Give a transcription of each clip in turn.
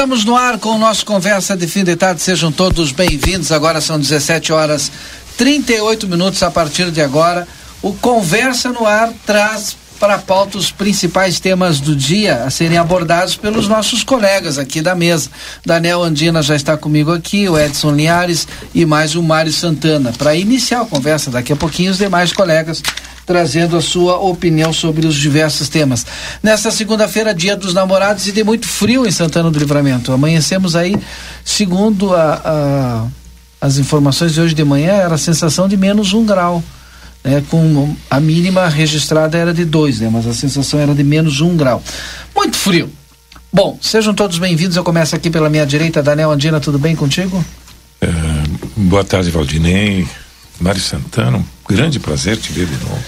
Estamos no ar com o nosso Conversa de Fim de Tarde. Sejam todos bem-vindos. Agora são 17 horas 38 minutos a partir de agora. O Conversa no Ar traz para a pauta os principais temas do dia a serem abordados pelos nossos colegas aqui da mesa. Daniel Andina já está comigo aqui, o Edson Linhares e mais o Mário Santana. Para iniciar a conversa, daqui a pouquinho os demais colegas trazendo a sua opinião sobre os diversos temas. Nesta segunda-feira, dia dos namorados, e tem muito frio em Santana do Livramento. Amanhecemos aí, segundo a, a, as informações de hoje de manhã, era a sensação de menos um grau. Né, com a mínima registrada era de dois, né, mas a sensação era de menos um grau. Muito frio. Bom, sejam todos bem-vindos. Eu começo aqui pela minha direita. Daniel Andina, tudo bem contigo? É, boa tarde, Valdinei. Mário Santana, um grande prazer te ver de novo.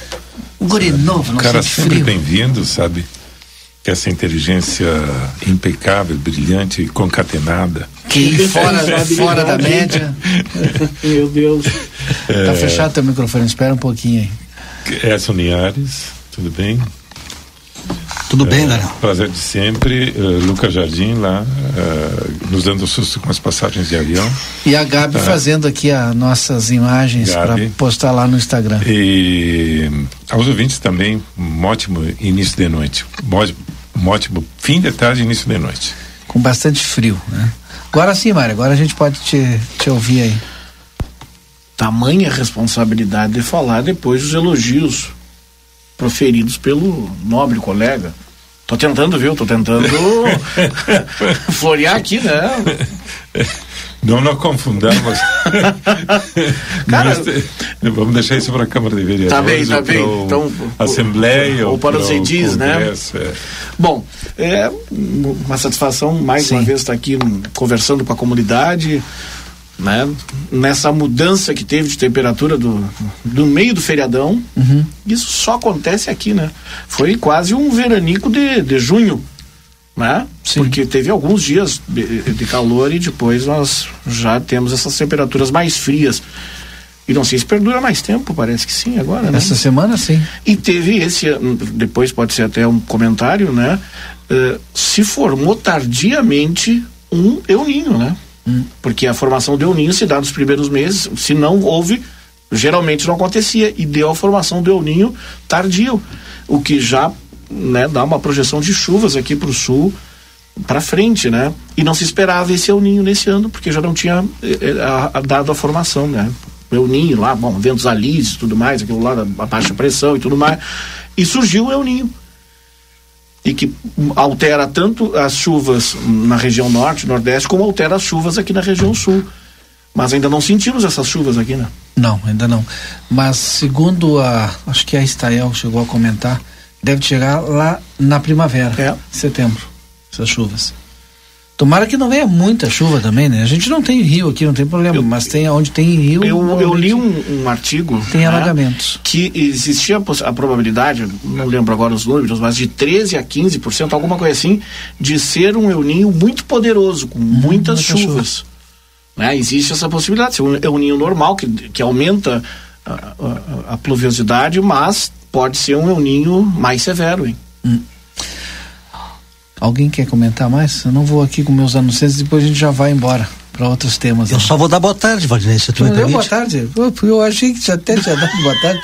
Um guri novo, não Cara sempre bem-vindo, sabe? Essa inteligência impecável, brilhante, concatenada. Que fora, fora da média. Meu Deus. É... Tá fechado teu microfone, espera um pouquinho aí. Edson Linhares, tudo bem? Tudo bem, Daniel? Prazer de sempre. Uh, Lucas Jardim lá, uh, nos dando susto com as passagens de avião. E a Gabi uh, fazendo aqui as nossas imagens para postar lá no Instagram. E aos ouvintes também, um ótimo início de noite. Um ótimo fim de tarde e início de noite. Com bastante frio, né? Agora sim, Mário, agora a gente pode te, te ouvir aí. Tamanha responsabilidade de falar depois dos elogios proferidos pelo nobre colega. Tô tentando, viu? Tô tentando florear aqui, né? Não nos confundamos. Cara, vamos deixar isso para a Câmara de Vereadores. Tá bem, tá bem. Então, Assembleia ou, ou para os edis, né? É. Bom, é uma satisfação mais Sim. uma vez estar aqui conversando com a comunidade, né? Nessa mudança que teve de temperatura do, do meio do feriadão, uhum. isso só acontece aqui, né? Foi quase um veranico de, de junho, né? Sim. Porque teve alguns dias de, de calor e depois nós já temos essas temperaturas mais frias. E não sei se perdura mais tempo, parece que sim, agora, né? Essa semana, sim. E teve esse, depois pode ser até um comentário, né? Uh, se formou tardiamente um euninho, né? Porque a formação do Ninho se dá nos primeiros meses, se não houve, geralmente não acontecia, e deu a formação do Ninho tardio, o que já né, dá uma projeção de chuvas aqui para o sul para frente, né? E não se esperava esse El Ninho nesse ano, porque já não tinha eh, eh a, a, dado a formação, né? El Ninho lá, bom, ventos alísios tudo mais, aquilo lá da baixa pressão e tudo mais, e surgiu o El Ninho e que altera tanto as chuvas na região norte, nordeste, como altera as chuvas aqui na região sul. Mas ainda não sentimos essas chuvas aqui, né? Não, ainda não. Mas segundo a, acho que a Estael chegou a comentar, deve chegar lá na primavera, é. setembro, essas chuvas. Tomara que não venha muita chuva também, né? A gente não tem rio aqui, não tem problema, eu, mas tem onde tem rio. Eu, eu li um, um artigo. Tem né, alagamentos. Que existia a, probabilidade, não lembro agora os números, mas de 13 a 15%, alguma coisa assim, de ser um El Ninho muito poderoso, com hum, muitas chuvas. Né? Existe essa possibilidade, ser um El Ninho normal, que, que aumenta a, a, a pluviosidade, mas pode ser um El Ninho mais severo, hein? Hum. Alguém quer comentar mais? Eu não vou aqui com meus anunciantes, depois a gente já vai embora para outros temas. Eu né? só vou dar boa tarde, Valdinei, se tu, me permite. boa tarde? Eu, eu achei que já até tinha dado boa tarde.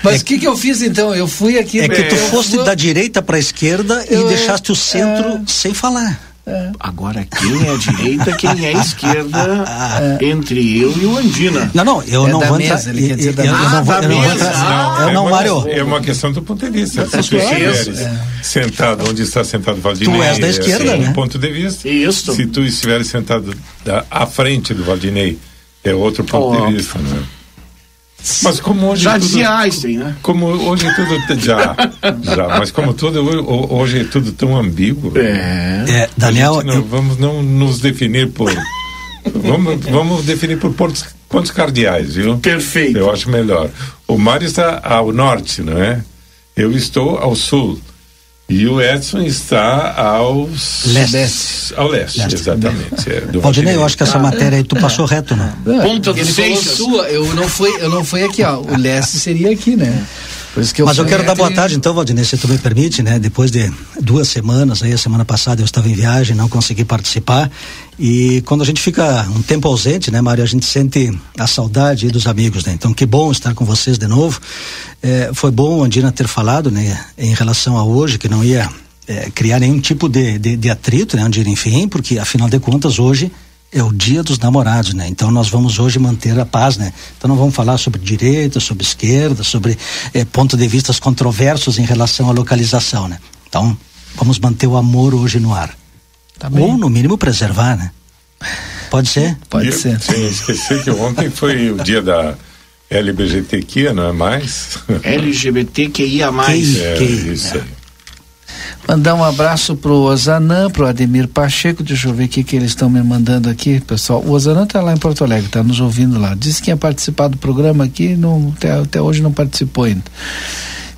Mas o é que, que eu fiz então? Eu fui aqui... É que tu fosse da direita para a esquerda eu, e deixaste o centro é... sem falar. Agora, quem é a direita, quem é a esquerda, entre eu e o Andina. Não, não, eu É não vou mesa, entrar. ele quer dizer eu- da eu não vou- eu não vou entrar. Ah, Eu é não, uma, Mário. É uma questão do ponto de vista. Se tu estiveres sentado onde está sentado o Valdinei... Tu és da é esquerda, um né? ponto de vista. Isso. Se tu estiveres sentado da, à frente do Valdinei, é outro ponto Óbvio. de vista. Né? Mas como hoje Já tudo, dizia Einstein, né? como hoje tudo já, já, mas como tudo ho- hoje é tudo tão ambíguo. É. É, Daniel, não, eu- vamos não nos definir por vamos, vamos definir por pontos, pontos cardeais, viu? Perfeito. Eu acho melhor. O Mário está ao norte, não é? Eu estou ao sul. E o Edson está aos Leste. ao leste, Leste. exatamente. É, do Valdinei, eu acho que essa Ah. matéria aí tu passou reto, né? Ponta Ele Seixas. sua, eu não fui, eu não fui aqui, ó. O leste seria aqui, né? Eu Mas eu quero dar boa tarde, então, Valdinei, se tu me permite, né? Depois de duas semanas, aí a semana passada eu estava em viagem, não consegui participar. E quando a gente fica um tempo ausente, né, Mário, a gente sente a saudade dos amigos, né? Então, que bom estar com vocês de novo. É, foi bom Andina ter falado, né, em relação a hoje, que não ia é, criar nenhum tipo de, de, de atrito, né, Andina, enfim, porque afinal de contas hoje é o dia dos namorados, né? Então nós vamos hoje manter a paz, né? Então não vamos falar sobre direita, sobre esquerda, sobre eh, pontos de vistas controversos em relação à localização, né? Então vamos manter o amor hoje no ar. Tá bem. Ou no mínimo preservar, né? Pode ser? Pode E- ser. Sim, esqueci que ontem foi o dia da LBGTQ, não é mais? LGBTQIA+. É, Que- isso aí. Mandar um abraço pro Ozanã, pro Ademir Pacheco, deixa eu ver o que, que eles estão me mandando aqui, pessoal. O Ozanã tá lá em Porto Alegre, tá nos ouvindo lá. Disse que ia participar do programa aqui, não, até, até hoje não participou ainda.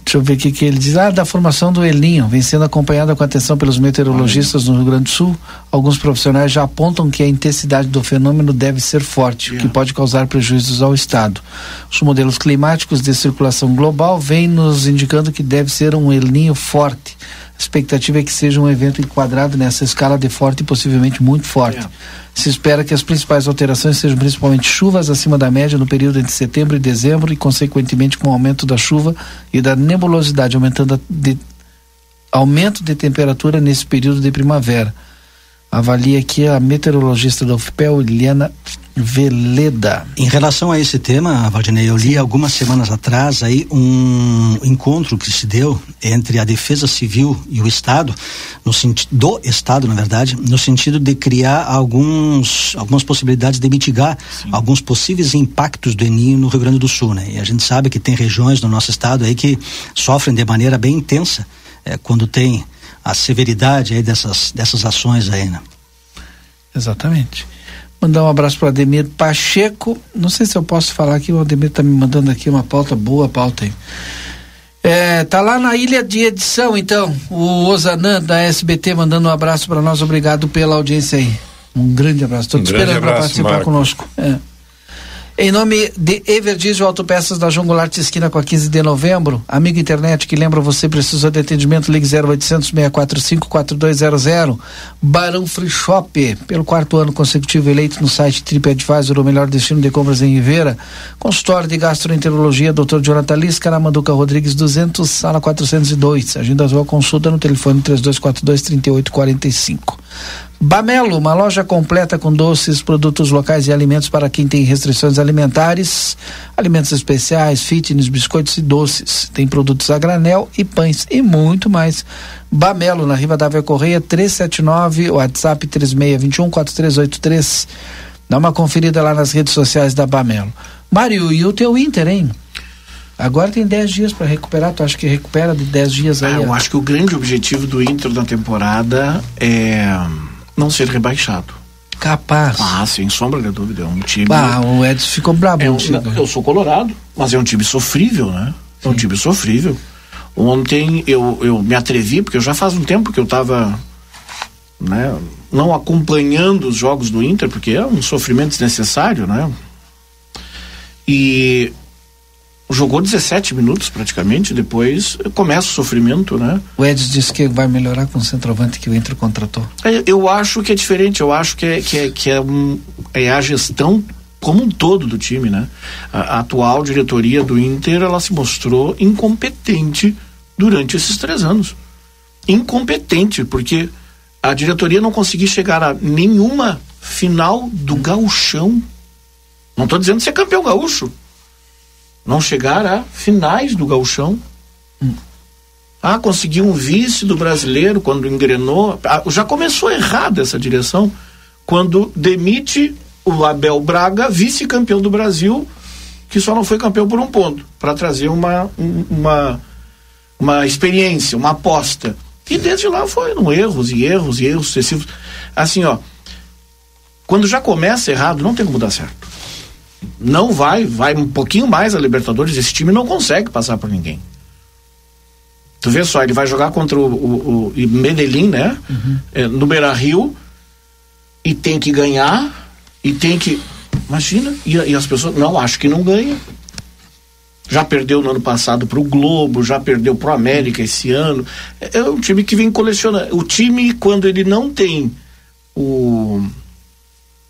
Deixa eu ver o que, que ele diz. Ah, da formação do Elinho, vem sendo acompanhada com atenção pelos meteorologistas no Rio Grande do Sul. Alguns profissionais já apontam que a intensidade do fenômeno deve ser forte, o que pode causar prejuízos ao Estado. Os modelos climáticos de circulação global vêm nos indicando que deve ser um Elinho forte. Expectativa é que seja um evento enquadrado nessa escala de forte e possivelmente muito forte. É. Se espera que as principais alterações sejam principalmente chuvas acima da média no período entre setembro e dezembro e, consequentemente, com o aumento da chuva e da nebulosidade, aumentando a de, aumento de temperatura nesse período de primavera. Avalia aqui a meteorologista da UFPEL, Eliana Veleda. Em relação a esse tema, Valdinei, eu li algumas semanas atrás aí um encontro que se deu entre a Defesa Civil e o Estado, no sentido do Estado, na verdade, no sentido de criar alguns algumas possibilidades de mitigar alguns possíveis impactos do Eninho no Rio Grande do Sul, né? E a gente sabe que tem regiões no nosso estado aí que sofrem de maneira bem intensa eh, quando tem a severidade aí dessas dessas ações aí, né? Exatamente. Mandar um abraço para Ademir Pacheco. Não sei se eu posso falar aqui, o Ademir está me mandando aqui uma pauta boa, pauta aí. É, tá lá na ilha de edição, então. O Ozanã da SBT mandando um abraço para nós. Obrigado pela audiência aí. Um grande abraço. Estou Um te esperando para participar Marco. conosco. É. Em nome de Everdiesel Autopeças da João Goulart Esquina com a 15 de novembro, amigo internet que lembra você precisou de atendimento, ligue 0800 645 4200. Barão Free Shop, pelo quarto ano consecutivo eleito no site TripAdvisor, o melhor destino de compras em Ribeira. Consultório de Gastroenterologia, Dr. Jonathan Lisca, na Manduca Rodrigues 200, sala 402. Agenda sua consulta no telefone 3242 3845. Bamelo, uma loja completa com doces, produtos locais e alimentos para quem tem restrições alimentares, alimentos especiais, fitness, biscoitos e doces. Tem produtos a granel e pães e muito mais. Bamelo, na Riva Dávia Correia, 379, WhatsApp 3621-4383. Dá uma conferida lá nas redes sociais da Bamelo. Mário, e o teu Inter, hein? Agora tem 10 dias para recuperar, tu acha que recupera de 10 dias aí? Ah, eu acho que o grande objetivo do Inter na temporada é não ser rebaixado. Capaz. Ah, sem sombra de dúvida. É um time. Bah, o Edson ficou brabo É um- eu sou colorado, mas é um time sofrível, né? É um time sofrível. Ontem eu, eu me atrevi, porque já faz um tempo que eu estava né, não acompanhando os jogos do Inter, porque é um sofrimento desnecessário, né? E jogou 17 minutos praticamente, depois começa o sofrimento, né? O Edson disse que vai melhorar com o centroavante que o Inter contratou. É, Eu acho que é diferente, eu acho que é, que é, que é, um- é a gestão como um todo do time, né? A, a atual diretoria do Inter, ela se mostrou incompetente durante esses três anos. Incompetente, porque a diretoria não conseguir chegar a nenhuma final do gauchão. Não estou dizendo ser campeão gaúcho. Não chegar a finais do gauchão. Hum. Ah, conseguiu um vice do brasileiro quando engrenou. Ah, já começou errado essa direção quando demite o Abel Braga, vice-campeão do Brasil, que só não foi campeão por um ponto, para trazer uma, uma, uma experiência, uma aposta. E desde lá foram erros e erros e erros sucessivos. Assim, ó, quando já começa errado, não tem como dar certo. Não vai, vai um pouquinho mais a Libertadores, esse time não consegue passar por ninguém. Tu vê só, ele vai jogar contra o, o, o Medellín, né? Uhum. É, no Beira Rio, e tem que ganhar, e tem que. Imagina, e, e as pessoas. Não, acho que não ganha. Já perdeu no ano passado para o Globo, já perdeu para o América esse ano. É, é um time que vem colecionando. O time, quando ele não tem o,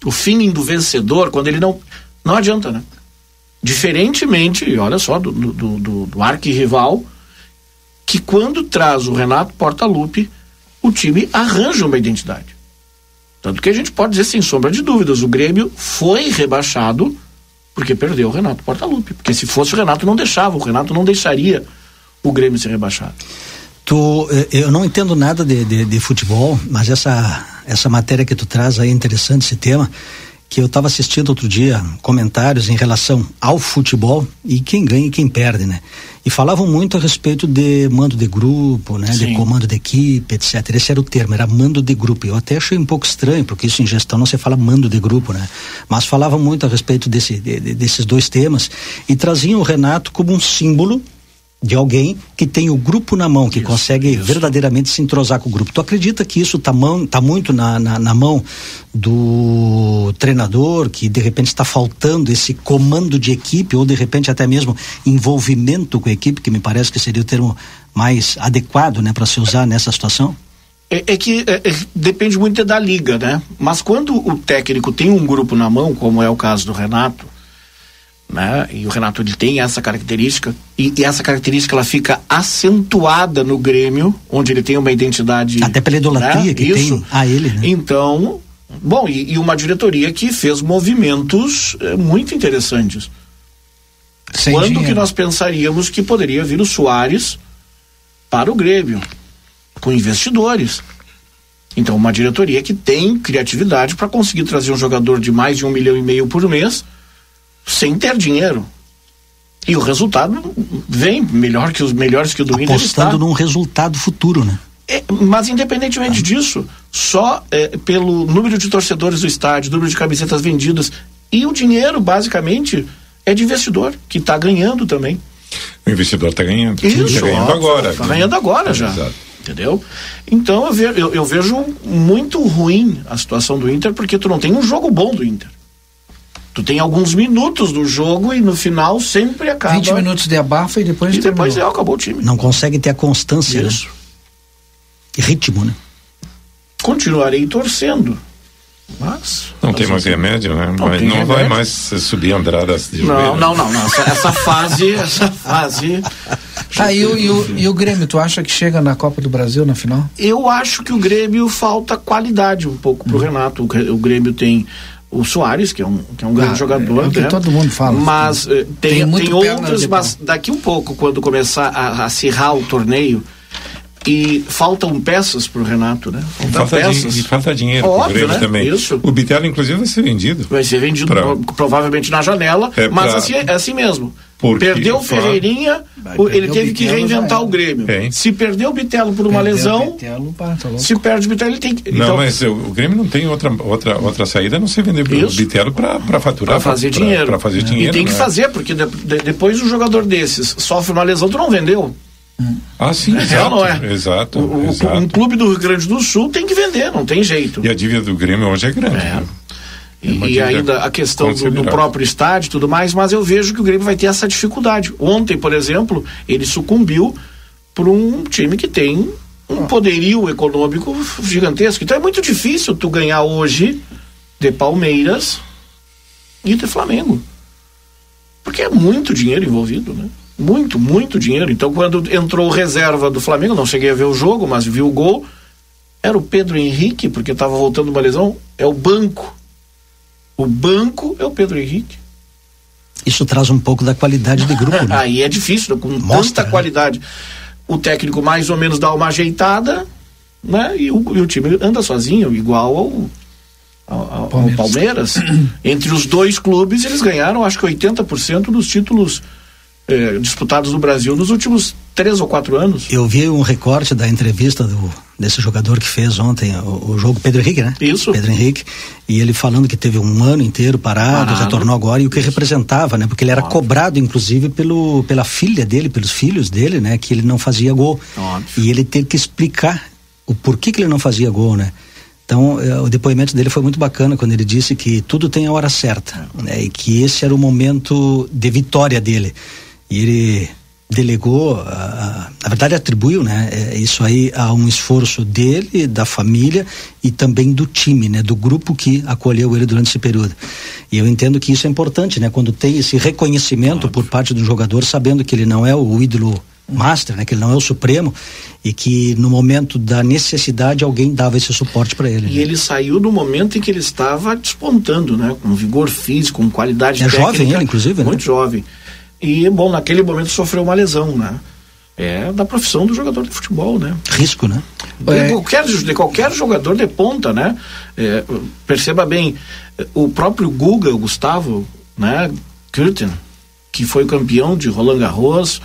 o feeling do vencedor, quando ele não. Não adianta, né? Diferentemente, olha só, do, do, do, do arquirrival, que quando traz o Renato Portaluppi, o time arranja uma identidade. Tanto que a gente pode dizer sem sombra de dúvidas, o Grêmio foi rebaixado porque perdeu o Renato Portaluppi. Porque se fosse o Renato, não deixava, o Renato não deixaria o Grêmio ser rebaixado. Tu, eh, eu não entendo nada de, de, de futebol, mas essa, essa matéria que tu traz aí é interessante, esse tema que eu estava assistindo outro dia comentários em relação ao futebol e quem ganha e quem perde, né? E falavam muito a respeito de mando de grupo, né? Sim. De comando de equipe, etc. Esse era o termo, era mando de grupo. Eu até achei um pouco estranho, porque isso em gestão não se fala mando de grupo, né? Mas falavam muito a respeito desse, de, de, desses dois temas e traziam o Renato como um símbolo de alguém que tem o grupo na mão, que isso, consegue isso. verdadeiramente se entrosar com o grupo. Tu acredita que isso está tá muito na, na, na, mão do treinador, que de repente está faltando esse comando de equipe, ou de repente até mesmo envolvimento com a equipe, que me parece que seria o termo mais adequado né, para se usar nessa situação? É, é que é, é, depende muito da liga, né? Mas quando o técnico tem um grupo na mão, como é o caso do Renato, né? E o Renato ele tem essa característica e, e, essa característica ela fica acentuada no Grêmio, onde ele tem uma identidade até pela idolatria né? que Isso. tem a ele. Né? Então, bom e, e, uma diretoria que fez movimentos é, muito interessantes. Sem Quando dinheiro. que nós pensaríamos que poderia vir o Soares para o Grêmio com investidores? Então, uma diretoria que tem criatividade para conseguir trazer um jogador de mais de um milhão e meio por mês sem ter dinheiro. E o resultado vem melhor que os melhores que o do Inter Apostando num resultado futuro, né? É, mas independentemente ah. disso, só é, pelo número de torcedores do estádio, número de camisetas vendidas e o dinheiro, basicamente, é de investidor, que está ganhando também. O investidor está ganhando. Isso, está ganhando agora. Está ganhando agora já. Exato. Entendeu? Então eu, ve, eu, eu vejo muito ruim a situação do Inter, porque tu não tem um jogo bom do Inter. Tu tem alguns minutos do jogo e no final sempre acaba. 20 minutos de abafa e depois E depois é, acabou o time. Não consegue ter a constância. Né? Isso. Né? E ritmo, né? Continuarei torcendo. Mas. Não tem mais remédio, né? Não, Mas não remédio. vai mais subir andradas de Não, não, não, não. Essa, essa fase. essa fase. Tá, e o, e, o, e o Grêmio, tu acha que chega na Copa do Brasil na final? Eu acho que o Grêmio falta qualidade um pouco pro hum. Renato. O, o Grêmio tem o Soares, que é um, que é um grande ah, jogador. É, que né? todo mundo fala. Mas eh, tem, tem, tem outros, mas daqui um pouco, quando começar a acirrar o torneio, e faltam peças para o Renato, né? Falta, falta peças. e falta dinheiro Óbvio, Grêmio né? também. Isso. O Bitelo, inclusive, vai ser vendido. Vai ser vendido pra... provavelmente na janela, é mas pra... assim, é assim mesmo. Porque, perdeu o Ferreirinha, ele teve que reinventar o Grêmio. É. Se perdeu o Bitelo por uma perdeu lesão, Bitelo, pá, tá se perde o Bitelo, ele tem que. Não, então, mas o, o, Grêmio não tem outra, outra, outra saída a não ser vender o Bitelo para faturar. Para fazer pra, dinheiro. Para fazer é. dinheiro. E tem que né? fazer, porque de, de, depois um jogador desses sofre uma lesão, tu não vendeu. Ah, sim, é, exato, não é? Exato, o, exato. Um clube do Rio Grande do Sul tem que vender, não tem jeito. E a dívida do Grêmio hoje é grande. É. Né? E, e ainda a questão do, do, próprio estádio e tudo mais, mas eu vejo que o Grêmio vai ter essa dificuldade. Ontem, por exemplo, ele sucumbiu por um time que tem um poderio econômico gigantesco. Então é muito difícil tu ganhar hoje de Palmeiras e de Flamengo. Porque é muito dinheiro envolvido, né? Muito, muito dinheiro. Então, quando entrou reserva do Flamengo, não cheguei a ver o jogo, mas vi o gol era o Pedro Henrique, porque estava voltando uma lesão, é o banco. O banco é o Pedro Henrique. Isso traz um pouco da qualidade de grupo, né? Aí é difícil, com Mostra, tanta né? qualidade. O técnico mais ou menos dá uma ajeitada, né? E o, e o time anda sozinho, igual ao, ao, ao- ao Palmeiras. Palmeiras. Entre os dois clubes, eles ganharam, acho que 80% dos títulos eh, disputados no Brasil nos últimos três ou quatro anos. Eu vi um recorte da entrevista do, desse jogador que fez ontem o, o jogo, Pedro Henrique, né? Isso. Pedro Henrique, e ele falando que teve um ano inteiro parado, Parado. retornou agora, e o que representava, né? Porque ele era Óbvio. cobrado, inclusive, pelo, pela filha dele, pelos filhos dele, né? Que ele não fazia gol. Óbvio. E ele teve que explicar o porquê que ele não fazia gol, né? Então, eh, o depoimento dele foi muito bacana quando ele disse que tudo tem a hora certa, né? E que esse era o momento de vitória dele. E ele delegou, a- a- na verdade atribuiu, né? eh, Isso aí a um esforço dele, da família e também do time, né? Do grupo que acolheu ele durante esse período. E eu entendo que isso é importante, né? Quando tem esse reconhecimento por parte do jogador, sabendo que ele não é o ídolo master, né? Que ele não é o supremo e que no momento da necessidade alguém dava esse suporte para ele. E né? ele saiu do momento em que ele estava despontando, né? Com vigor físico, com qualidade É técnica. jovem ele, inclusive, né? Muito jovem. E, bom, naquele momento sofreu uma lesão, né? É da profissão do jogador de futebol, né? Risco, né? É. De, qualquer, de qualquer jogador de ponta, né? É, perceba bem, o próprio Guga, o Gustavo, né? Curtin, que foi campeão de Roland Garros,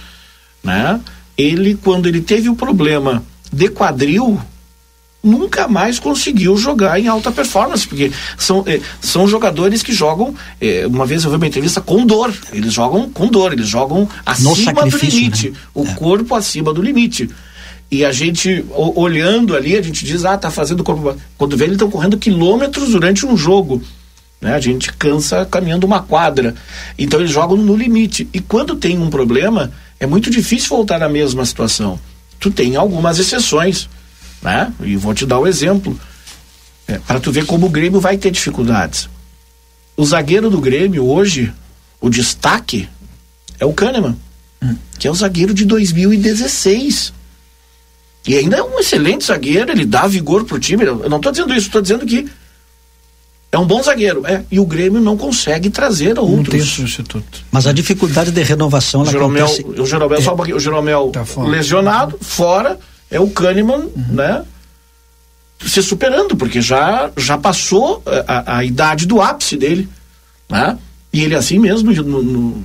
né? Ele, quando ele teve o problema de quadril, nunca mais conseguiu jogar em alta performance, porque são, eh, são jogadores que jogam, eh, uma vez eu vi uma entrevista com dor, eles jogam com dor, eles jogam acima do limite, né? o É. corpo acima do limite. E a gente, o- olhando ali, a gente diz, ah, tá fazendo o corpo. Quando vê, eles estão correndo quilômetros durante um jogo. Né? A gente cansa caminhando uma quadra. Então eles jogam no limite. E quando tem um problema, é muito difícil voltar à mesma situação. Tu tem algumas exceções. Né? E vou te dar o exemplo. É, para tu ver como o Grêmio vai ter dificuldades. O zagueiro do Grêmio hoje, o destaque, é o Kahneman, que é o zagueiro de 2016. E ainda é um excelente zagueiro, ele dá vigor pro time. Eu não estou dizendo isso, estou dizendo que é um bom zagueiro. É, e o Grêmio não consegue trazer Não tem outros. substituto. Mas a dificuldade de renovação O ela Jeromel, acontece. o Jeromel, só um o Jeromel Tá fora. lesionado, fora, é o Kahneman, Uhum. né? Se superando, porque já, já passou a, a- idade do ápice dele, né? E ele assim mesmo, no- no-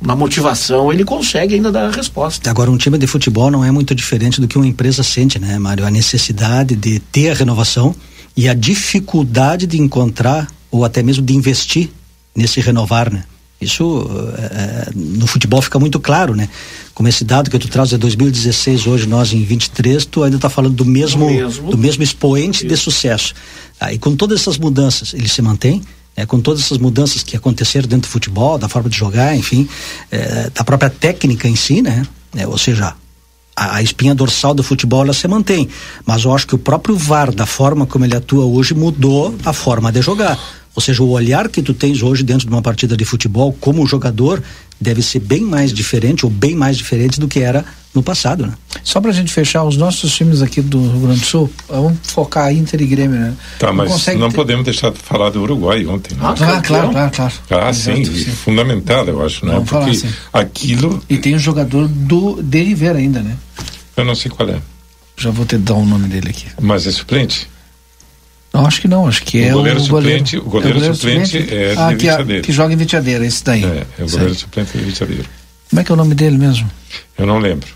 na motivação, ele consegue ainda dar a resposta. Agora, um time de futebol não é muito diferente do que uma empresa sente, né, Mário? A necessidade de ter a renovação e a dificuldade de encontrar ou até mesmo de investir nesse renovar, né? Isso eh, eh, no futebol fica muito claro, né? Como esse dado que tu traz é 2016, hoje nós em 23, tu ainda está falando do mesmo, mesmo. do mesmo expoente de sucesso. Ah, e com todas essas mudanças, ele se mantém? É, com todas essas mudanças que aconteceram dentro do futebol, da forma de jogar, enfim, é, da própria técnica em si, né? É, ou seja, a, a espinha dorsal do futebol ela se mantém, mas eu acho que o próprio VAR, da forma como ele atua hoje, mudou a forma de jogar. Ou seja, o olhar que tu tens hoje dentro de uma partida de futebol como jogador deve ser bem mais diferente ou bem mais diferente do que era no passado, né? Só pra gente fechar, os nossos times aqui do Rio Grande do Sul, vamos focar Inter e Grêmio, né? Tá, mas consegue não ter- podemos deixar de falar do Uruguai ontem. Né? Ah, Ah, claro, claro, claro. Ah, Exato, sim, fundamental, eu acho, né? Vamos falar Porque assim. aquilo, E tem um jogador do de Rivera ainda, né? eu não sei qual é, Já vou te dar o nome dele aqui. mas é suplente. Não, acho que não, acho que O é goleiro o suplente- o goleiro suplente é ah, de que, a- Vitiadeiro. que joga em Vitiadeira, esse daí. É, é o goleiro suplente de Vitiadeiro. Como é que é o nome dele mesmo? Eu não lembro.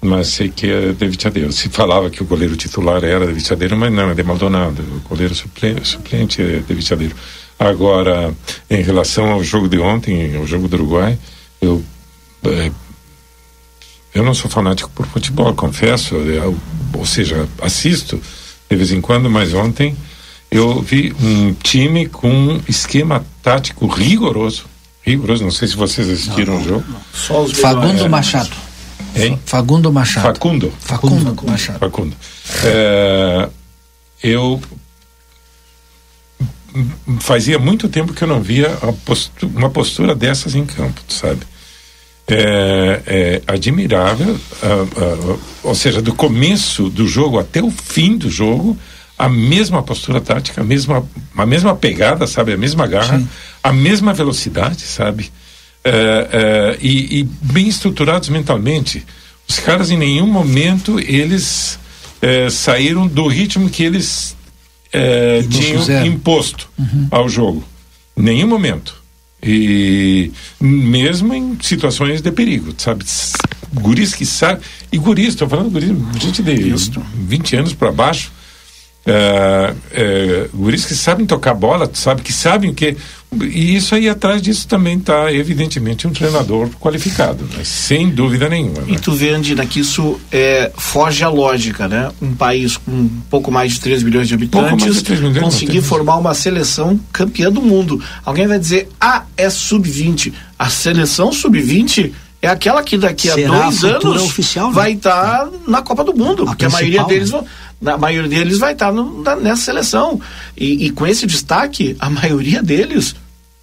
Mas sei que é de Vitiadeiro. Se falava que o goleiro titular era de Vitiadeiro, mas não, é de Maldonado. O goleiro suplente, suplente é de Vitiadeiro. Agora, em relação ao jogo de ontem, ao jogo do Uruguai, eu. eh, eu não sou fanático por futebol, confesso. eu- ou seja, assisto de vez em quando, mas ontem eu vi um time com um esquema tático rigoroso. Rigoroso, não sei se vocês assistiram o jogo. Só os Fagundo. Machado. Hein? Fagundo Machado. Facundo. Facundo Machado. Facundo. É, eu fazia muito tempo que eu não via a postu- uma postura dessas em campo, sabe? É, é admirável, ou seja, do começo do jogo até o fim do jogo, a mesma postura tática, a mesma, a mesma pegada, sabe, a mesma garra, Sim. a mesma velocidade, sabe, é, e, e, bem estruturados mentalmente. Os caras em nenhum momento eles é, saíram do ritmo que eles tinham imposto uhum. ao jogo. Em nenhum momento. E mesmo em situações de perigo, sabe? Guris que sabem. E guris, estou falando guris, gente de Isso. 20 anos para baixo. É, é, guris que sabem tocar bola, sabe que sabem o que e isso aí atrás disso também está evidentemente um treinador qualificado, né? sem dúvida nenhuma. Né? E tu vê, Andina, que isso é, foge à lógica, né? Um país com um pouco mais de 3 milhões de habitantes de milhões, conseguir formar uma seleção campeã do mundo. Alguém vai dizer, ah, é sub-20. A seleção sub-20 é aquela que daqui a Será dois a anos oficial, né? vai estar tá na Copa do Mundo, a porque a maioria deles vão a maioria deles vai estar tá nessa seleção. E, e, com esse destaque, a maioria deles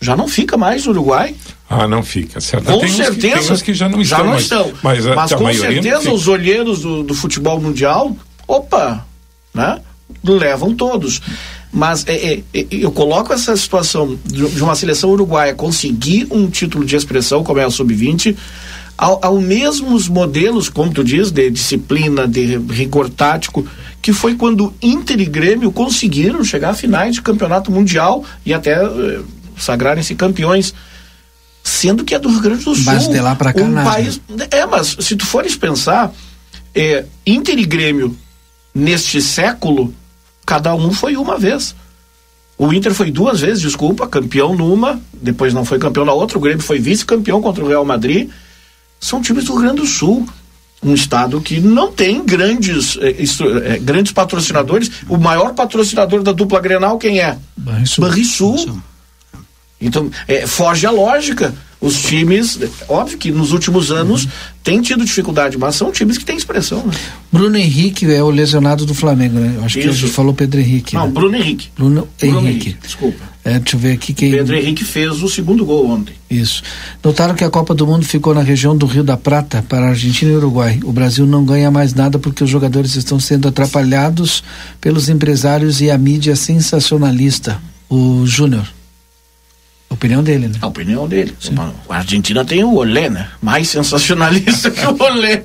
já não fica mais no Uruguai. Ah, não fica, certo. Com tem certeza. Uns que, que já não estão. Já não mas, estão. Mas, mas com certeza os olheiros do, do, futebol mundial, opa, né? Levam todos. Mas é, é, é, eu coloco essa situação de, de uma seleção uruguaia conseguir um título de expressão, como é a Sub-20, ao, ao mesmos modelos, como tu diz, de disciplina, de rigor tático, que foi quando Inter e Grêmio conseguiram chegar a finais de campeonato mundial e até eh, sagrarem-se campeões sendo que é do Rio Grande do Sul. Mas de lá para cá um país É, mas se tu fores pensar, é, Inter e Grêmio neste século, cada um foi uma vez. O Inter foi duas vezes, desculpa, campeão numa, depois não foi campeão na outra, o Grêmio foi vice-campeão contra o Real Madrid. São times do Rio Grande do Sul. Um estado que não tem grandes, é, é, grandes patrocinadores. O maior patrocinador da dupla Grenal, quem é? Banrisul. Banrisul. Então, é, foge a lógica. Os times, óbvio que nos últimos anos uhum. têm tido dificuldade, mas são times que têm expressão. Né? Bruno Henrique é o lesionado do Flamengo, né? Acho Isso. que a gente falou Pedro Henrique. Não, né? Bruno Henrique. Bruno, Bruno Henrique. Henrique. Desculpa. É, deixa eu ver aqui quem. Pedro Henrique fez o segundo gol ontem. Isso. Notaram que a Copa do Mundo ficou na região do Rio da Prata para Argentina e Uruguai. O Brasil não ganha mais nada porque os jogadores estão sendo atrapalhados pelos empresários e a mídia sensacionalista. O Júnior. A opinião dele, né? A opinião dele. Sim. A Argentina tem o Olé, né? Mais sensacionalista que o Olé.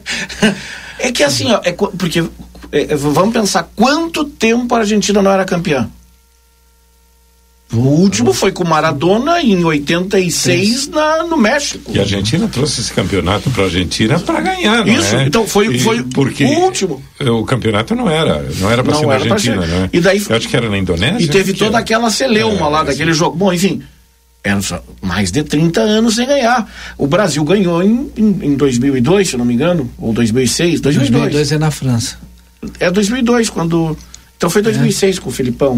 É que assim, ó, é, porque é, é, vamos pensar quanto tempo a Argentina não era campeã. O último foi com Maradona em 86 na, no México. E a Argentina trouxe esse campeonato para a Argentina para ganhar, não Isso, é? então foi, foi porque o último. O campeonato não era, não era para ser na Argentina, né? E daí, Eu acho que era na Indonésia. E teve toda era. aquela celeuma é, lá daquele jogo. Bom, enfim, eram mais de 30 anos sem ganhar. O Brasil ganhou em, em, em 2002, se não me engano, ou 2006. 2002. 2002 é na França. É 2002, quando. Então foi 2006 é. com o Filipão.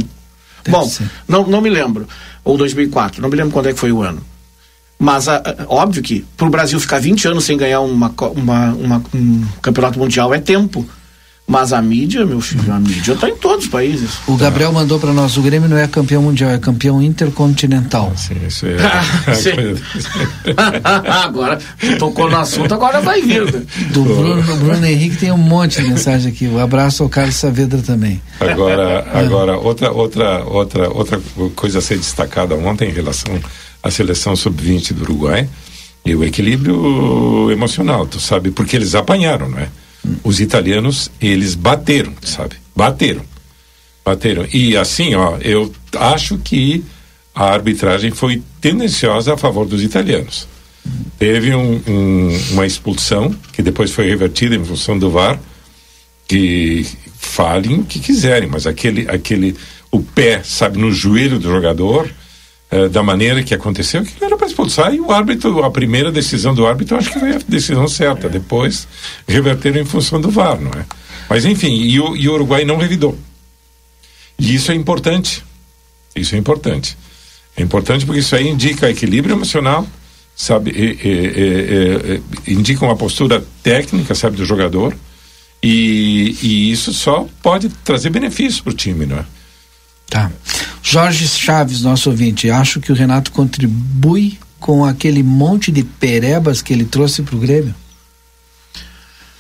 Deve Bom, não, não me lembro. Ou 2004, não me lembro quando é que foi o ano. Mas, a, a, óbvio que para o Brasil ficar 20 anos sem ganhar uma, uma, uma, um campeonato mundial é tempo. Mas a mídia, meu filho, a mídia está em todos os países. O Gabriel mandou para nós: o Grêmio não é campeão mundial, é campeão intercontinental. Sim, isso é. agora, tocou no assunto, agora vai vir. Né? Do Bruno, Bruno Henrique tem um monte de mensagem aqui. Um abraço ao Carlos Saavedra também. Agora, agora outra, outra, outra, outra coisa a ser destacada ontem em relação à seleção sub-20 do Uruguai e o equilíbrio emocional, tu sabe, porque eles apanharam, não é? Os italianos, eles bateram, sabe? Bateram. Bateram. E assim, ó, eu acho que a arbitragem foi tendenciosa a favor dos italianos. Teve um, um, uma expulsão, que depois foi revertida em função do VAR, que falem o que quiserem, mas aquele, aquele, o pé, sabe, no joelho do jogador, eh, da maneira que aconteceu, que era para expulsar, e o árbitro, a primeira decisão do árbitro, acho que foi a decisão certa. Depois reverteram em função do VAR, não é? Mas enfim, e o, e o Uruguai não revidou. E isso é importante. Isso é importante. É importante porque isso aí indica equilíbrio emocional, sabe? Indica uma postura técnica, sabe, do jogador. E, e isso só pode trazer benefício para o time, não é? Tá. Jorge Chaves, nosso ouvinte, acho que o Renato contribui com aquele monte de perebas que ele trouxe para o Grêmio?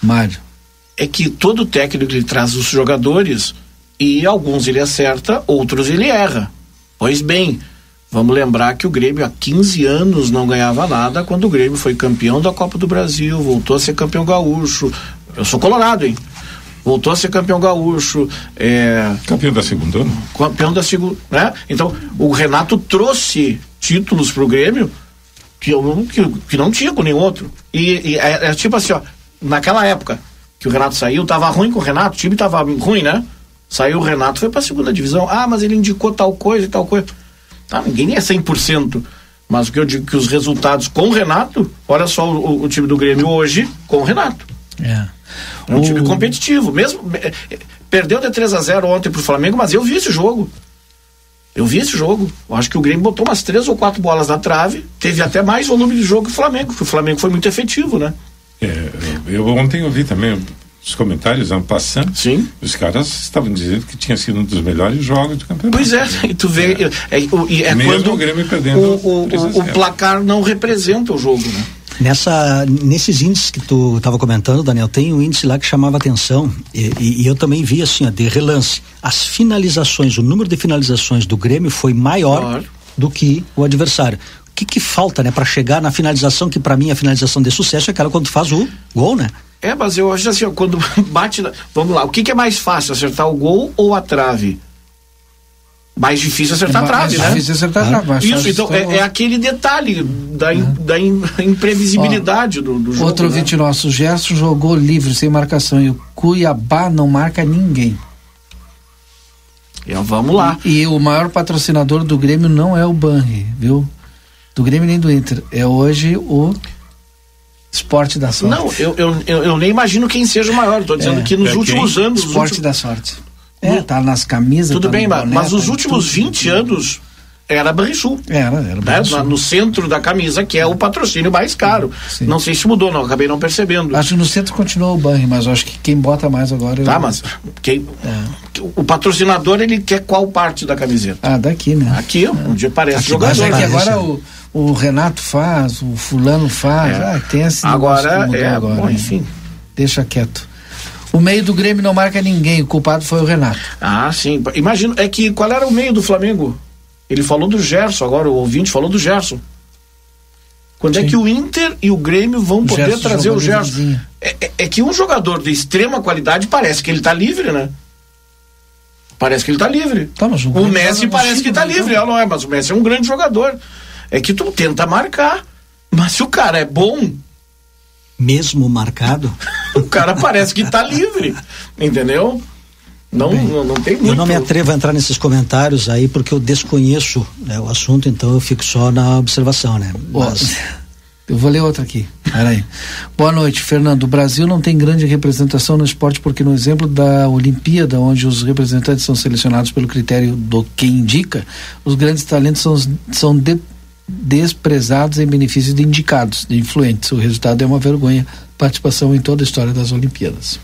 Mário. É que todo técnico ele traz os jogadores e alguns ele acerta, outros ele erra. Pois bem, vamos lembrar que o Grêmio há 15 anos não ganhava nada quando o Grêmio foi campeão da Copa do Brasil, voltou a ser campeão gaúcho. Eu sou colorado, hein? Voltou a ser campeão gaúcho. É... Campeão da segunda, ano? Campeão da segunda, né? Então, o Renato trouxe títulos pro Grêmio que, eu, que, que não tinha com nenhum outro. E, e é, é, tipo assim, ó, naquela época que o Renato saiu, tava ruim com o Renato, o time tava ruim, né? Saiu o Renato, foi pra segunda divisão. Ah, mas ele indicou tal coisa e tal coisa. Ah, ninguém é 100%. Mas o que eu digo que os resultados com o Renato, olha só o, o time do Grêmio hoje com o Renato. É. É um o... time competitivo. Mesmo é, é, perdeu de 3 a 0 ontem pro Flamengo, mas eu vi esse jogo. Eu vi esse jogo. Eu acho que o Grêmio botou umas três ou quatro bolas na trave. Teve até mais volume de jogo que o Flamengo, porque o Flamengo foi muito efetivo, né? É, eu ontem eu vi também os comentários ano passando. Sim. Os caras estavam dizendo que tinha sido um dos melhores jogos do campeonato. Pois é, e tu vê. É, é, é Mesmo quando o Grêmio perdendo. O, o, o, o placar não representa o jogo, né? Nessa, nesses índices que tu estava comentando, Daniel, tem um índice lá que chamava atenção e, e, e, eu também vi assim, ó, de relance, as finalizações, o número de finalizações do Grêmio foi maior claro. do que o adversário. O que, que falta, né, para chegar na finalização que para mim a finalização de sucesso é aquela quando faz o gol, né? É, mas eu acho assim, ó, quando bate, na... vamos lá, o que, que é mais fácil, acertar o gol ou a trave? Mais difícil acertar é a trave, mais né? Difícil acertar a trave. Isso, então é, é, aquele detalhe da, in, da in, imprevisibilidade Ó, do, do, jogo. Outro né? ouvinte nosso, o Gerson jogou livre, sem marcação, e o Cuiabá não marca ninguém. Então, vamos lá. E, e, o maior patrocinador do Grêmio não é o Banri, viu? Do Grêmio nem do Inter. É hoje o Esporte da Sorte. Não, eu, eu, eu, eu nem imagino quem seja o maior. Estou dizendo é, que nos é últimos quem? anos. Esporte últimos... da Sorte. É, tá nas camisas. Tudo tá bem, mas os tá últimos tudo, 20 anos era Banrisul. Era, era né? No centro da camisa, que é o patrocínio mais caro. Sim. Não sei se mudou, não, acabei não percebendo. Acho que no centro continuou o Banri, mas acho que quem bota mais agora é Tá, mas quem, é. o patrocinador ele quer qual parte da camiseta? Ah, daqui, né? Aqui, é. onde aparece aqui, jogador. Mas é que agora o, o Renato faz, o fulano faz, é. ah, tem esse agora, é, agora, bom, enfim. Deixa quieto. O meio do Grêmio não marca ninguém, o culpado foi o Renato. Ah, sim. Imagino, é que qual era o meio do Flamengo? Ele falou do Gerson, agora o ouvinte falou do Gerson. Quando é sim. é que o Inter e o Grêmio vão o poder Gerson trazer o Gerson? É, é, é, que um jogador de extrema qualidade parece que ele está livre, né? Parece que ele está livre. Tá, o, o Messi parece que está livre, ela não é, mas o Messi é um grande jogador. É que tu tenta marcar, mas se o cara é bom, mesmo marcado. o cara parece que está livre, entendeu? Não, não, não, tem muito. Eu não me atrevo a entrar nesses comentários aí porque eu desconheço né, o assunto, então eu fico só na observação, né? Mas... Eu vou ler outra aqui. Peraí. Boa noite, Fernando. O Brasil não tem grande representação no esporte porque, no exemplo da Olimpíada, onde os representantes são selecionados pelo critério do que indica, os grandes talentos são, são de, desprezados em benefício de indicados, de influentes. O resultado é uma vergonha. Participação em toda a história das Olimpíadas.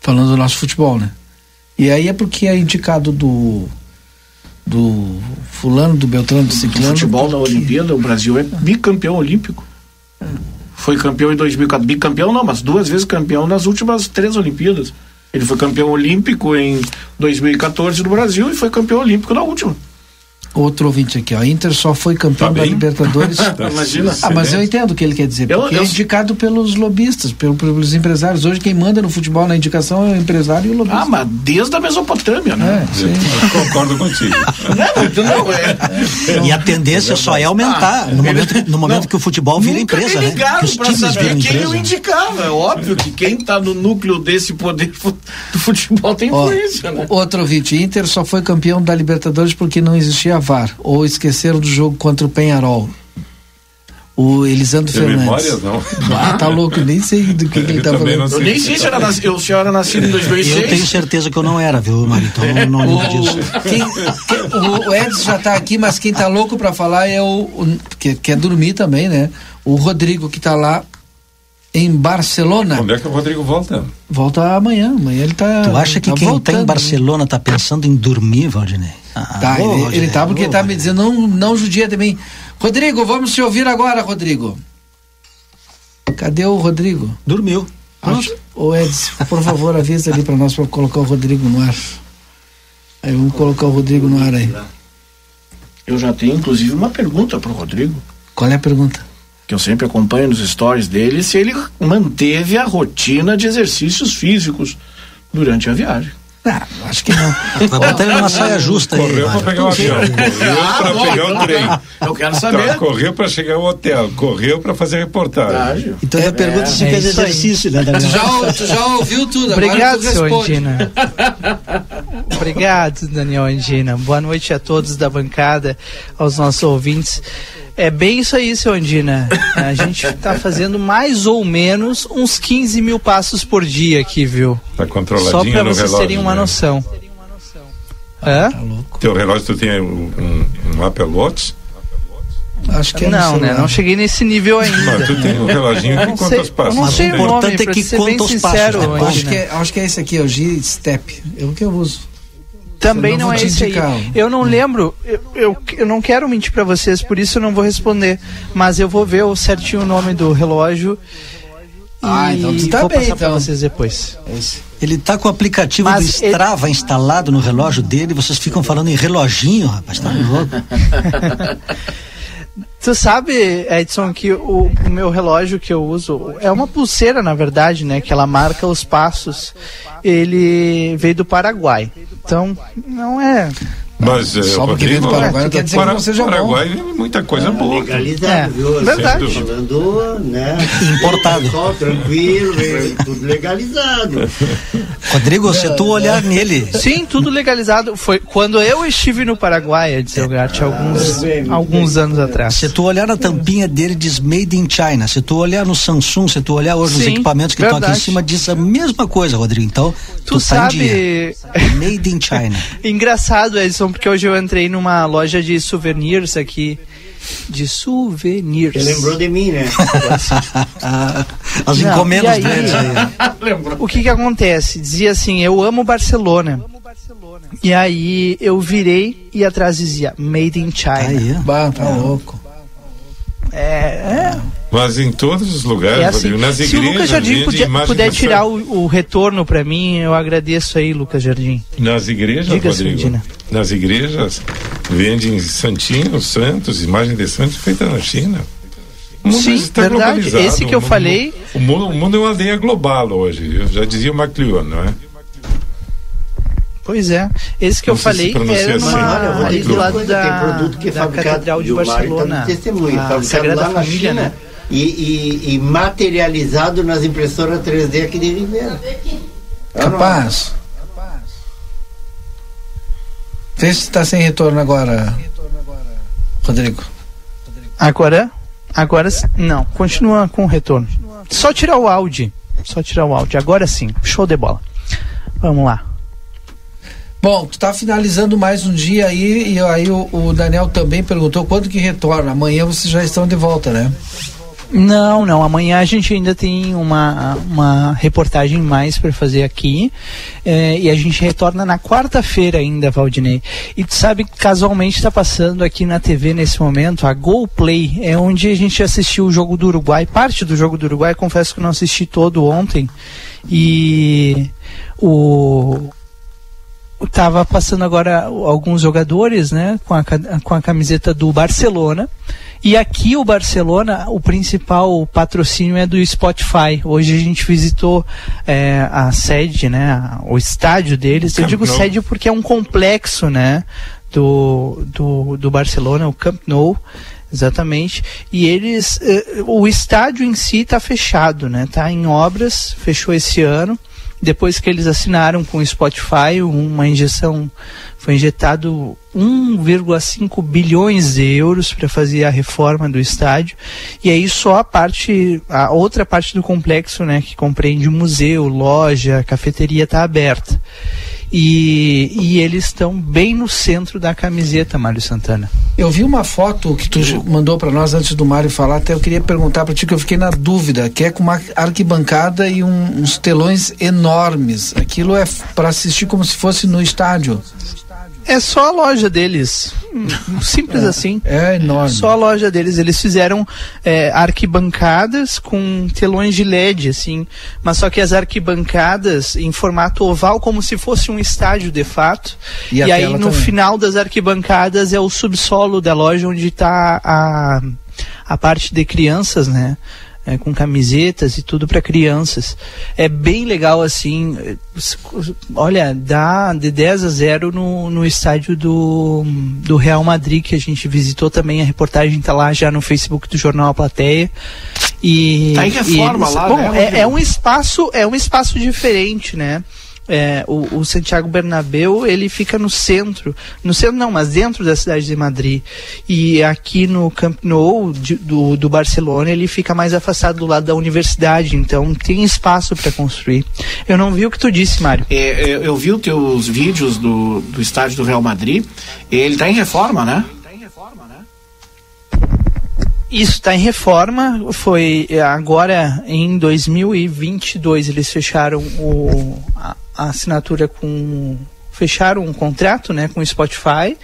Falando do nosso futebol, né? E aí é porque é indicado do do fulano, do Beltrano, do Ciclano. No futebol porque... na Olimpíada, o Brasil é bicampeão olímpico. Foi campeão em 2004. Bicampeão não, mas duas vezes campeão nas últimas três Olimpíadas. Ele foi campeão olímpico em 2014 no Brasil e foi campeão olímpico na última. Outro ouvinte aqui, ó. A Inter só foi campeão tá da Libertadores. Imagina. Ah, mas eu entendo o que ele quer dizer. Porque eu, eu... é indicado pelos lobistas, pelo, pelos empresários. Hoje quem manda no futebol na indicação é o empresário e o lobista. Ah, mas desde a Mesopotâmia, né? É, sim. concordo contigo. não, não, é, é. E a tendência só é aumentar ah, no momento, no momento que o futebol vira empresa, né? Que os times viram quem empresa. o indicava. É óbvio que quem está no núcleo desse poder do futebol tem influência, né? Outro ouvinte, Inter só foi campeão da Libertadores porque não existia Ou esqueceram do jogo contra o Penharol? O Elisandro Tem Fernandes. Memória, não. Ah, tá louco, nem sei do que, que ele tá falando. Eu nem sei se era, nas, eu, se era nascido em 2006. Eu tenho certeza que eu não era, viu, Mário? Então eu não lembro disso. Quem, quem, o Edson já tá aqui, mas quem tá louco para falar é o, o que quer dormir também, né? O Rodrigo que tá lá em Barcelona. Quando é que o Rodrigo volta? Volta amanhã. Amanhã ele tá. Tu acha que tá quem voltando, tá em Barcelona tá pensando em dormir, Valdinei? Ah, tá, boa, ele, ele tá porque boa, tá me dizendo, não, não judia de mim. Rodrigo, vamos te ouvir agora, Rodrigo. Cadê o Rodrigo? Dormiu. Acho, ô Edson, por favor, avisa ali para nós para colocar o Rodrigo no ar. Aí vamos colocar o Rodrigo no ar aí. Eu já tenho inclusive uma pergunta para o Rodrigo. Qual é a pergunta? Que eu sempre acompanho nos stories dele, se ele manteve a rotina de exercícios físicos durante a viagem. Ah, acho que não. Vai botar ele numa saia justa aí. Correu para pegar o avião, correu ah, para pegar o trem. Eu quero saber. Tá, correu para chegar ao hotel, correu para fazer reportagem. Então é, a pergunta é, se é fez exercício, né, Daniel? Tu já, tu já ouviu tudo, Obrigado, senhor Andina. Obrigado, Daniel Andina. Boa noite a todos da bancada, aos nossos ouvintes. É bem isso aí, seu Andina. A gente está fazendo mais ou menos uns 15 mil passos por dia aqui, viu? Tá controladinho Só para vocês relógio, terem uma né? noção. Ah, Tá Teu relógio, tu tem um, um Apple Watch? Acho que é não, né? Não cheguei nesse nível ainda. Mas tu tem um reloginho que conta os passos. Não sei o importante é que conta os passos. Né? Acho, que é, acho que é esse aqui, é o G-Step. É o que eu uso. Também não, não é esse aí. Eu não lembro, eu, eu, eu não quero mentir para vocês, por isso eu não vou responder. Mas eu vou ver o certinho o nome do relógio. Ah, então tu tá vou bem, passar então. pra vocês depois. Ele tá com o aplicativo Mas do Strava ele... instalado no relógio dele, vocês ficam falando em reloginho, rapaz, tá jogo. Tu sabe, Edson, que o, o, meu relógio que eu uso é uma pulseira, na verdade, né? Que ela marca os passos. Ele veio do Paraguai. Então, não é mas é, Só porque vem do Paraguai não quer dizer para, que seja Paraguai bom. é muita coisa é, boa. Legalizado, é, viu? Verdade. Falando, né? Importado. Só, tranquilo, tudo legalizado. Rodrigo, se tu olhar nele. Sim, tudo legalizado. Foi quando eu estive no Paraguai, Edson Gatti, alguns, ah, alguns anos atrás. Se tu olhar na tampinha dele, diz Made in China. Se tu olhar no Samsung, se tu olhar hoje Sim, nos equipamentos que estão aqui em cima, diz a mesma coisa, Rodrigo. Então, tu, tu tá sabe... Made in China. Engraçado, Edson, porque hoje eu entrei numa loja de souvenirs aqui. De souvenirs. Você lembrou de mim, né? As Não, encomendas aí, aí. O que que acontece? Dizia assim, eu amo Barcelona. E aí eu virei e atrás dizia Made in China. Aí, bah, tá é. louco. É, é. Mas em todos os lugares, é assim. nas igrejas. Se o Lucas Jardim puder, puder tirar o, o, retorno para mim, eu agradeço aí, Lucas Jardim. Nas igrejas, Diga Rodrigo, nas igrejas vendem santinhos, santos, imagens de santos feitas na China. Sim, verdade. Esse que eu mundo, falei. O mundo, o mundo é uma aldeia global hoje. Eu já dizia o McLuhan, não é? Pois é, esse que não eu falei era assim. numa, ali do lado da, tem produto que é da Catedral de Barcelona, tá a Sagrada Família, né? E, e, e, materializado nas impressoras 3D aqui de Ribeira. Capaz. Vê se está sem retorno agora, Rodrigo. Agora? Agora não, continua com o retorno. Só tirar o áudio. Só tirar o áudio. Agora sim, show de bola. Vamos lá. Bom, tu tá finalizando mais um dia aí e aí o, o, Daniel também perguntou quando que retorna. Amanhã vocês já estão de volta, né? Não, não. Amanhã a gente ainda tem uma, uma reportagem mais para fazer aqui é, e a gente retorna na quarta-feira ainda, Valdinei. E tu sabe que casualmente está passando aqui na TV nesse momento a Go Play, é onde a gente assistiu o jogo do Uruguai, parte do jogo do Uruguai. Confesso que não assisti todo ontem e o estava passando agora alguns jogadores, né, com a, com a camiseta do Barcelona. E aqui o Barcelona, o principal patrocínio é do Spotify. Hoje a gente visitou é, a sede, né, o estádio deles. Eu digo sede porque é um complexo, né, do, do, do Barcelona, o Camp Nou. Exatamente. E eles, eh, o estádio em si está fechado, né? Está em obras, fechou esse ano depois que eles assinaram com o Spotify, uma injeção foi injetado 1,5 bilhões de euros para fazer a reforma do estádio. E aí só a parte, a outra parte do complexo, né, que compreende museu, loja, cafeteria está aberta. E, e eles estão bem no centro da camiseta, Mário Santana. Eu vi uma foto que tu mandou para nós antes do Mário falar, até eu queria perguntar para ti que eu fiquei na dúvida, que é com uma arquibancada e um, uns telões enormes. Aquilo é para assistir como se fosse no estádio. É só a loja deles. Simples é, assim. É enorme. Só a loja deles. Eles fizeram é, arquibancadas com telões de LED, assim. Mas só que as arquibancadas em formato oval, como se fosse um estádio de fato. E, e aí no também. final das arquibancadas é o subsolo da loja onde está a, a parte de crianças, né? É, com camisetas e tudo para crianças. É bem legal assim. Olha, dá de 10 a 0 no, no estádio do, do Real Madrid, que a gente visitou também. A reportagem está lá já no Facebook do Jornal A Plateia. E, tá em reforma eles, lá, bom, né? É, é um espaço, é um espaço diferente, né? É, o, o, Santiago Bernabéu ele fica no centro, no centro não, mas dentro da cidade de Madrid. E aqui no Camp Nou de, do, do Barcelona ele fica mais afastado do lado da universidade, então tem espaço para construir. Eu não vi o que tu disse, Mário. É, é eu vi os teus vídeos do, do estádio do Real Madrid. Ele está em reforma, né? Isso está em reforma. Foi agora em 2022 eles fecharam o, a, a assinatura com fecharam um contrato, né, com o Spotify.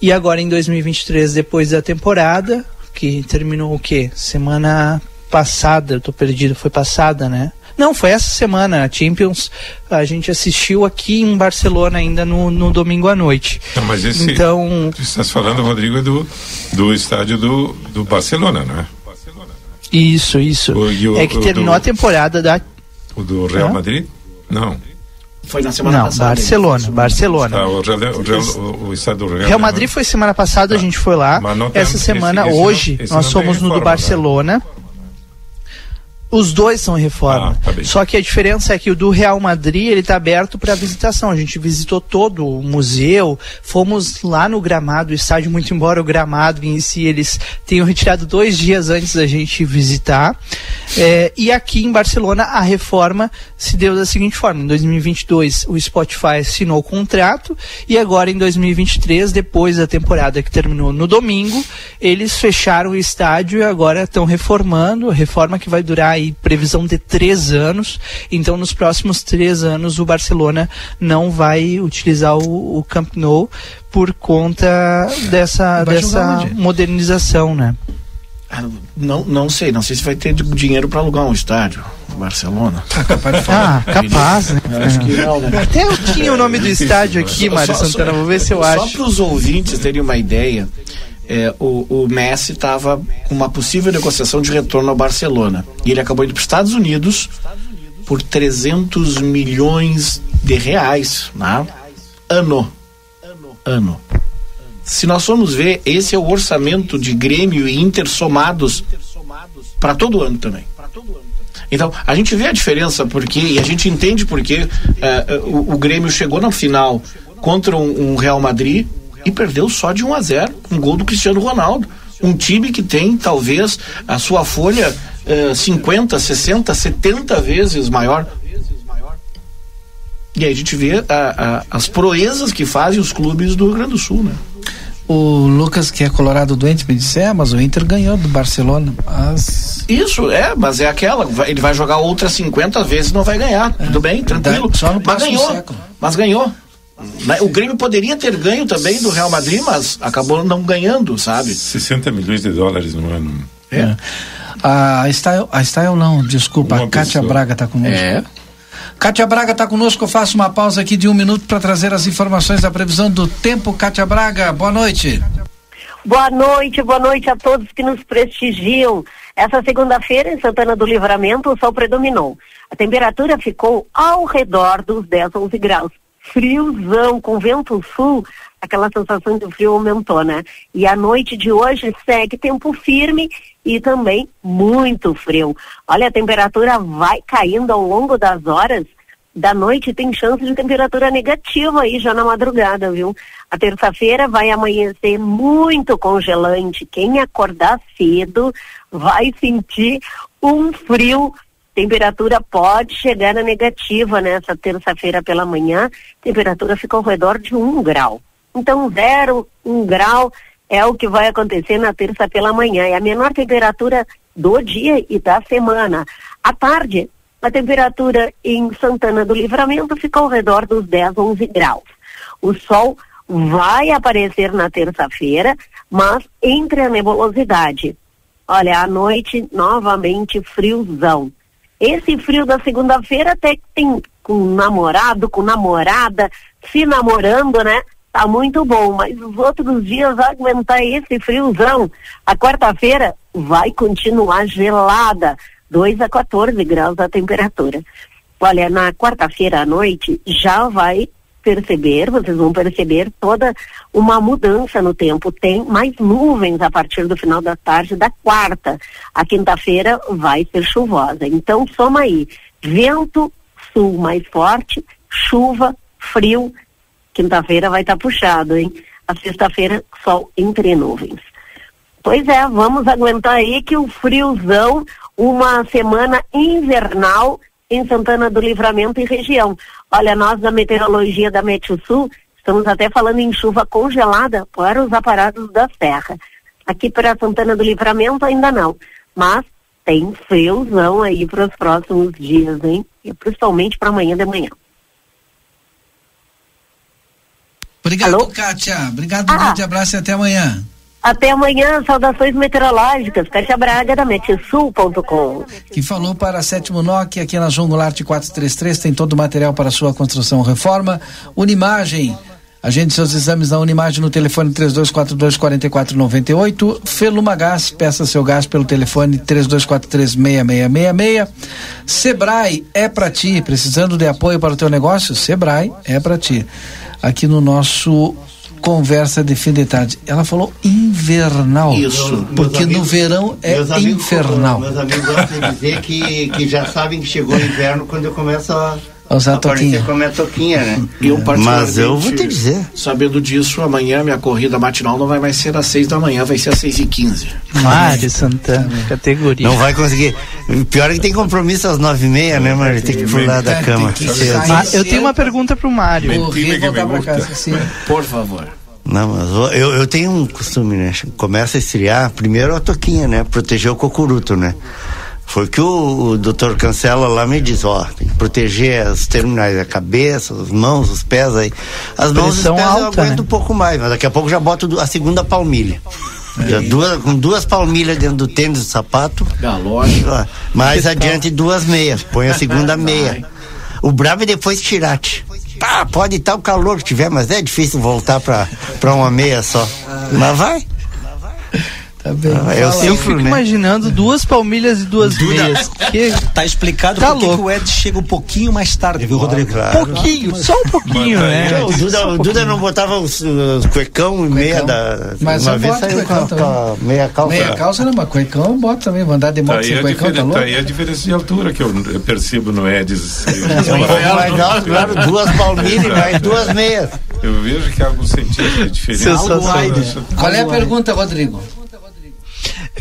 E agora em 2023, depois da temporada, que terminou o quê? Semana passada, eu tô perdido, foi passada, né? Não, foi essa semana. A Champions a gente assistiu aqui em Barcelona ainda no, no domingo à noite. Não, mas esse, então, tu estás falando, Rodrigo, é do, do estádio do, do Barcelona, não é? Isso, isso. O, o, é que terminou do, a temporada da. O do Real Madrid? Não. Foi na semana não, passada. Barcelona, Barcelona. Ah, o, Real, o, Real, o, estado do Real, Real Madrid foi semana passada, a gente foi lá. Essa semana, esse, esse hoje, não, nós somos no do né? Barcelona. Né? Os dois são reforma. Ah, tá Só que a diferença é que o do Real Madrid ele está aberto para visitação. A gente visitou todo o museu, fomos lá no gramado, o estádio, muito embora o gramado em si eles tenham retirado dois dias antes da gente visitar. É, e aqui em Barcelona a reforma se deu da seguinte forma: em 2022 o Spotify assinou o contrato e agora em 2023, depois da temporada que terminou no domingo, eles fecharam o estádio e agora estão reformando. A reforma que vai durar aí previsão de três anos. Então, nos próximos três anos, o Barcelona não vai utilizar o, o Camp Nou por conta dessa, dessa modernização, né? Ah, não, não sei, não sei se vai ter dinheiro para alugar um estádio. Barcelona. Ah, capaz, né? Acho que não, né? Até eu tinha o nome do estádio aqui, Mário Santana, vou ver se eu acho. Só para os ouvintes terem uma ideia, é, o, o, Messi estava com uma possível negociação de retorno ao Barcelona. E ele acabou indo para os Estados Unidos por 300 milhões de reais, né? Ano. Ano. Se nós formos ver, esse é o orçamento de Grêmio e Inter somados para todo ano também. Então, a gente vê a diferença porque, e a gente entende porque uh, o, o, Grêmio chegou na final contra um, um Real Madrid e perdeu só de 1 a 0 um gol do Cristiano Ronaldo. Um time que tem talvez a sua folha uh, 50, 60, 70 vezes maior. E aí a gente vê a, a, as proezas que fazem os clubes do Rio Grande do Sul, né? O Lucas, que é colorado doente, me disse, é, mas o Inter ganhou do Barcelona. Mas... Isso, é, mas é aquela. Ele vai jogar outras 50 vezes não vai ganhar. É. Tudo bem, tranquilo. Só no mas ganhou. Século. Mas ganhou. O Grêmio poderia ter ganho também do Real Madrid, mas acabou não ganhando, sabe? 60 milhões de dólares no ano. É. é. A Style, a Style não, desculpa, uma a Kátia pessoa. Braga está conosco. É. Kátia Braga está conosco, eu faço uma pausa aqui de um minuto para trazer as informações da previsão do tempo. Kátia Braga, boa noite. Boa noite, boa noite a todos que nos prestigiam. Essa segunda-feira, em Santana do Livramento, o sol predominou. A temperatura ficou ao redor dos 10, 11 graus friozão, com vento sul, aquela sensação de frio aumentou, né? E a noite de hoje segue tempo firme e também muito frio. Olha, a temperatura vai caindo ao longo das horas. Da noite tem chance de temperatura negativa aí já na madrugada, viu? A terça-feira vai amanhecer muito congelante. Quem acordar cedo vai sentir um frio Temperatura pode chegar na negativa nessa terça-feira pela manhã. Temperatura fica ao redor de um grau. Então, zero, um grau é o que vai acontecer na terça pela manhã. É a menor temperatura do dia e da semana. À tarde, a temperatura em Santana do Livramento fica ao redor dos 10, 11 graus. O sol vai aparecer na terça-feira, mas entre a nebulosidade. Olha, à noite, novamente, friozão. Esse frio da segunda-feira até que tem com namorado, com namorada, se namorando, né? Tá muito bom, mas os outros dias aguentar esse friozão. A quarta-feira vai continuar gelada, 2 a 14 graus a temperatura. Olha, na quarta-feira à noite já vai perceber, vocês vão perceber toda uma mudança no tempo. Tem mais nuvens a partir do final da tarde da quarta. A quinta-feira vai ser chuvosa. Então, soma aí: vento sul mais forte, chuva, frio. Quinta-feira vai estar tá puxado, hein? A sexta-feira, sol entre nuvens. Pois é, vamos aguentar aí que o friozão, uma semana invernal em Santana do Livramento e região. Olha, nós da meteorologia da Meteo Sul estamos até falando em chuva congelada para os aparados da serra. Aqui para Santana do Livramento ainda não, mas tem friozão aí para os próximos dias, hein? E principalmente para amanhã de manhã. Obrigado, Alô? Kátia. Obrigado, um ah. grande abraço e até amanhã. Até amanhã, saudações meteorológicas. Cátia Braga, da Metesul.com. Que falou para Sétimo NOC, aqui na João Goulart 433, tem todo o material para sua construção reforma. Unimagem, agende seus exames na Unimagem no telefone 3242 4498. Feluma Gás, peça seu gás pelo telefone 3243 6666. Sebrae é para ti, precisando de apoio para o teu negócio? Sebrae é para ti. Aqui no nosso conversa de fim de tarde. Ela falou invernal. Isso. Porque amigos, no verão é meus amigos, infernal. Meus amigos gostam de dizer que, que já sabem que chegou o inverno quando eu começo a usar a toquinha. como é toquinha, né? Eu, Mas eu vou te dizer. Sabendo disso, amanhã minha corrida matinal não vai mais ser às seis da manhã, vai ser às seis e quinze. Mário Santana, categoria. Não vai conseguir. Pior é que tem compromisso às nove e meia, né, Mário? Tem que pular da cama. eu tenho uma pergunta pro Mário. Por favor. Não, mas eu, eu tenho um costume, né? Começa a estrear, primeiro a toquinha, né? Proteger o cocuruto, né? Foi que o, o doutor Cancela lá me diz, ó, tem que proteger as terminais, a cabeça, as mãos, os pés aí. As mãos e os pés alta, eu aguento né? um pouco mais, mas daqui a pouco já boto a segunda palmilha. Já duas, com duas palmilhas dentro do tênis do sapato. Galoche. Mais adiante duas meias. Põe a segunda meia. O brabo é depois tirate. Tá, pode estar o calor que tiver, mas é difícil voltar para uma meia só. Mas vai. Tá bem. Ah, eu, eu fico né? imaginando duas palmilhas e duas Duda, meias. Que... Tá explicado tá porque o Ed chega um pouquinho mais tarde, viu, Rodrigo? Claro. Pouquinho, só um pouquinho, né? O Duda, um Duda não botava os, os cuecão e meia da. Mas uma vez saiu com, a, com a meia calça. Meia calça não, mas cuecão bota também. Mandar de moto tá sem cuecão, tá louco? Tá aí a diferença de altura que eu, eu percebo no Ed. mais alto, claro, duas palmilhas e mais duas meias. Eu vejo que há algum centímetro de diferença. Qual é a pergunta, Rodrigo?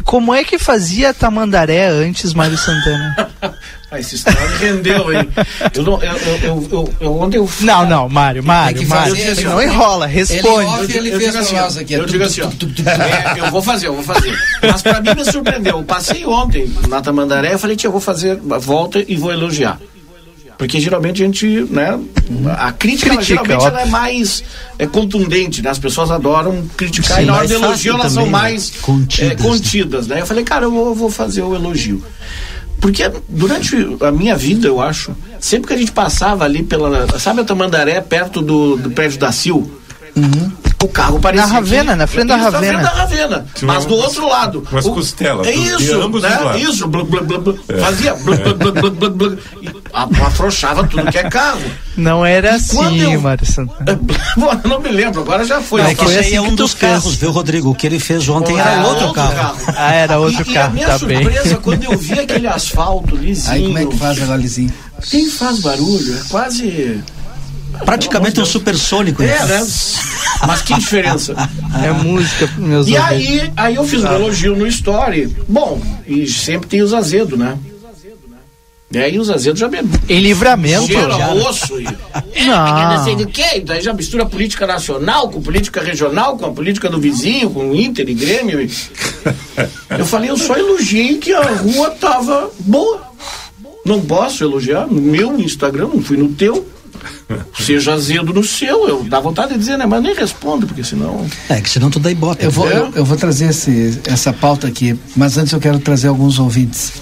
Como é que fazia Tamandaré antes, Mário Santana? ah, esse história rendeu, hein? Eu, não, eu, eu, eu, eu, ontem eu Não, não, Mário, Mário, Mário. Assim, não enrola, responde. Ele, ele fez assim, aqui. Eu digo assim, ó, é, eu vou fazer, eu vou fazer. Mas pra mim me surpreendeu. Eu passei ontem na Tamandaré, eu falei, tia, eu vou fazer a volta e vou elogiar. Porque geralmente a gente, né, a crítica, Critica, geralmente ela é mais é, contundente, né? As pessoas adoram criticar Sim, e na hora do elogio elas são né? mais contidas, é, contidas né? Eu falei, cara, eu vou, vou fazer o elogio. Porque durante a minha vida, eu acho, sempre que a gente passava ali pela. Sabe a Tamandaré, perto do, do prédio da Sil? Uhum. O carro parecia. Na Ravena, que, na frente da Ravena. Na frente da Ravena. Mas do outro lado. Umas costelas. É isso, né? Isso. Blu, blu, blu, é. Fazia. E afrouxava tudo que é carro. Não era e assim, eu... Marcio. não me lembro, agora já foi. Não, é que foi assim é um dos carros, viu, Rodrigo? O que ele fez ontem era, era outro, carro. carro. Ah, era outro e, carro. E a minha tá surpresa, bem. quando eu vi aquele asfalto lisinho. Aí como é que faz agora lisinho? Quem faz barulho? É quase. Praticamente um supersônico. É, né? Mas que diferença. É música, meus E aí, aí eu fiz um elogio no Story. Bom, e sempre tem os azedos, né? E aí os azedos já bebem. Em livramento. Cheira já. osso. E, é, não. sei do quê. Daí já mistura política nacional com política regional, com a política do vizinho, com o Inter e Grêmio. E... Eu falei, eu só elogiei que a rua tava boa. Não posso elogiar no meu Instagram, não fui no teu. Seja azedo no seu, eu dá vontade de dizer, né? Mas nem respondo, porque senão. É, que senão tu dá bota. Eu vou, eu, eu, vou trazer esse, essa pauta aqui, mas antes eu quero trazer alguns ouvintes.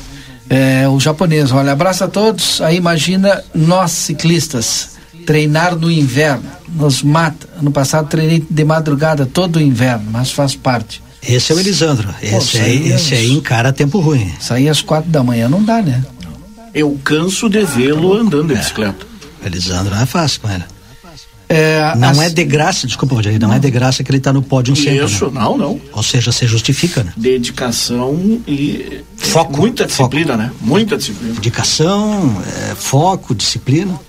É, o japonês, olha, abraço a todos. Aí imagina nós ciclistas treinar no inverno, nos mata. Ano passado treinei de madrugada todo o inverno, mas faz parte. Esse é o Elisandro. Esse, Pô, aí, esse aí encara tempo ruim. Sair às quatro da manhã não dá, né? Eu canso de vê-lo andando de bicicleta. É. Elisandro não é fácil com ele. É, não as... é de graça, desculpa, Rogério, não, não é de graça que ele está no pódio sempre. Isso, né? não, não. Ou seja, você justifica, né? Dedicação e foco. Muita disciplina, foco. né? Muita disciplina. Dedicação, é, foco, disciplina.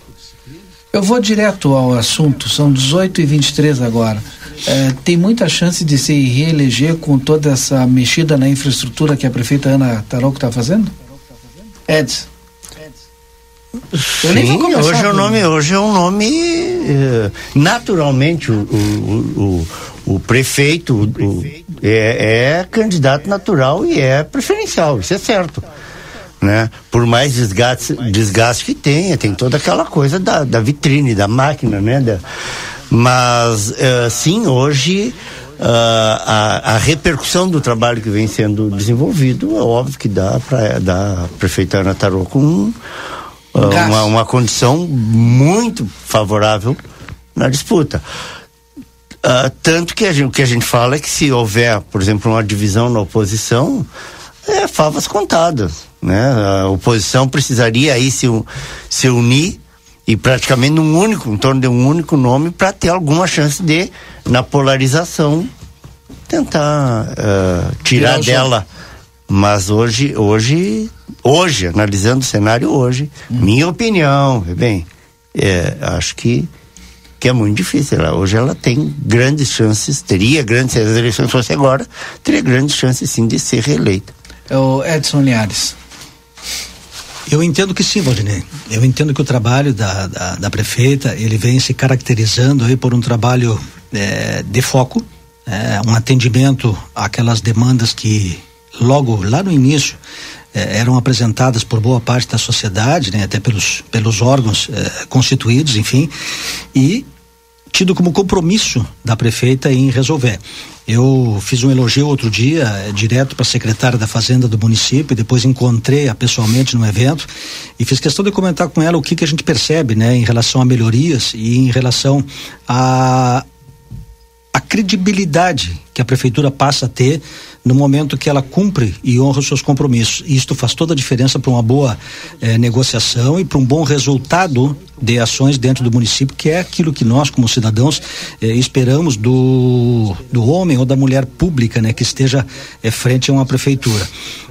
Eu vou direto ao assunto, são 18 e 23 agora. É, tem muita chance de se reeleger com toda essa mexida na infraestrutura que a prefeita Ana Tarouco está fazendo? Edson. Sim, hoje é, um nome, hoje é um nome. Eh, naturalmente, o, o, o, o prefeito o, é, é, candidato natural e é preferencial, isso é certo. Né? Por mais desgaste, desgaste que tenha, tem toda aquela coisa da, da vitrine, da máquina, né? Da, mas, uh, sim, hoje. Uh, a, a, repercussão do trabalho que vem sendo desenvolvido é óbvio que dá para a prefeita Ana Tarô com um, uma, uma condição muito favorável na disputa. Uh, tanto que a gente, o que a gente fala é que se houver, por exemplo, uma divisão na oposição, é favas contadas. Né? A oposição precisaria aí se, se unir e praticamente num único, em torno de um único nome para ter alguma chance de, na polarização, tentar uh, tirar dela. Mas hoje, hoje, hoje, analisando o cenário hoje, hum. minha opinião, bem, é, acho que que é muito difícil. Ela, hoje ela tem grandes chances, teria grandes, se as eleições fossem agora, teria grandes chances sim de ser reeleita. É o Edson Linhares. Eu entendo que sim, Valdinei. Eu entendo que o trabalho da, da, da prefeita, ele vem se caracterizando aí por um trabalho é, de foco, é, um atendimento àquelas demandas que logo lá no início eh, eram apresentadas por boa parte da sociedade, né, até pelos, pelos órgãos eh, constituídos, enfim, e tido como compromisso da prefeita em resolver. Eu fiz um elogio outro dia, eh, direto para a secretária da Fazenda do município, depois encontrei-a pessoalmente no evento e fiz questão de comentar com ela o que, que a gente percebe, né, em relação a melhorias e em relação a a credibilidade que a prefeitura passa a ter no momento que ela cumpre e honra os seus compromissos. E isto faz toda a diferença para uma boa eh, negociação e para um bom resultado de ações dentro do município, que é aquilo que nós, como cidadãos, eh, esperamos do, do homem ou da mulher pública, né, que esteja eh, frente a uma prefeitura.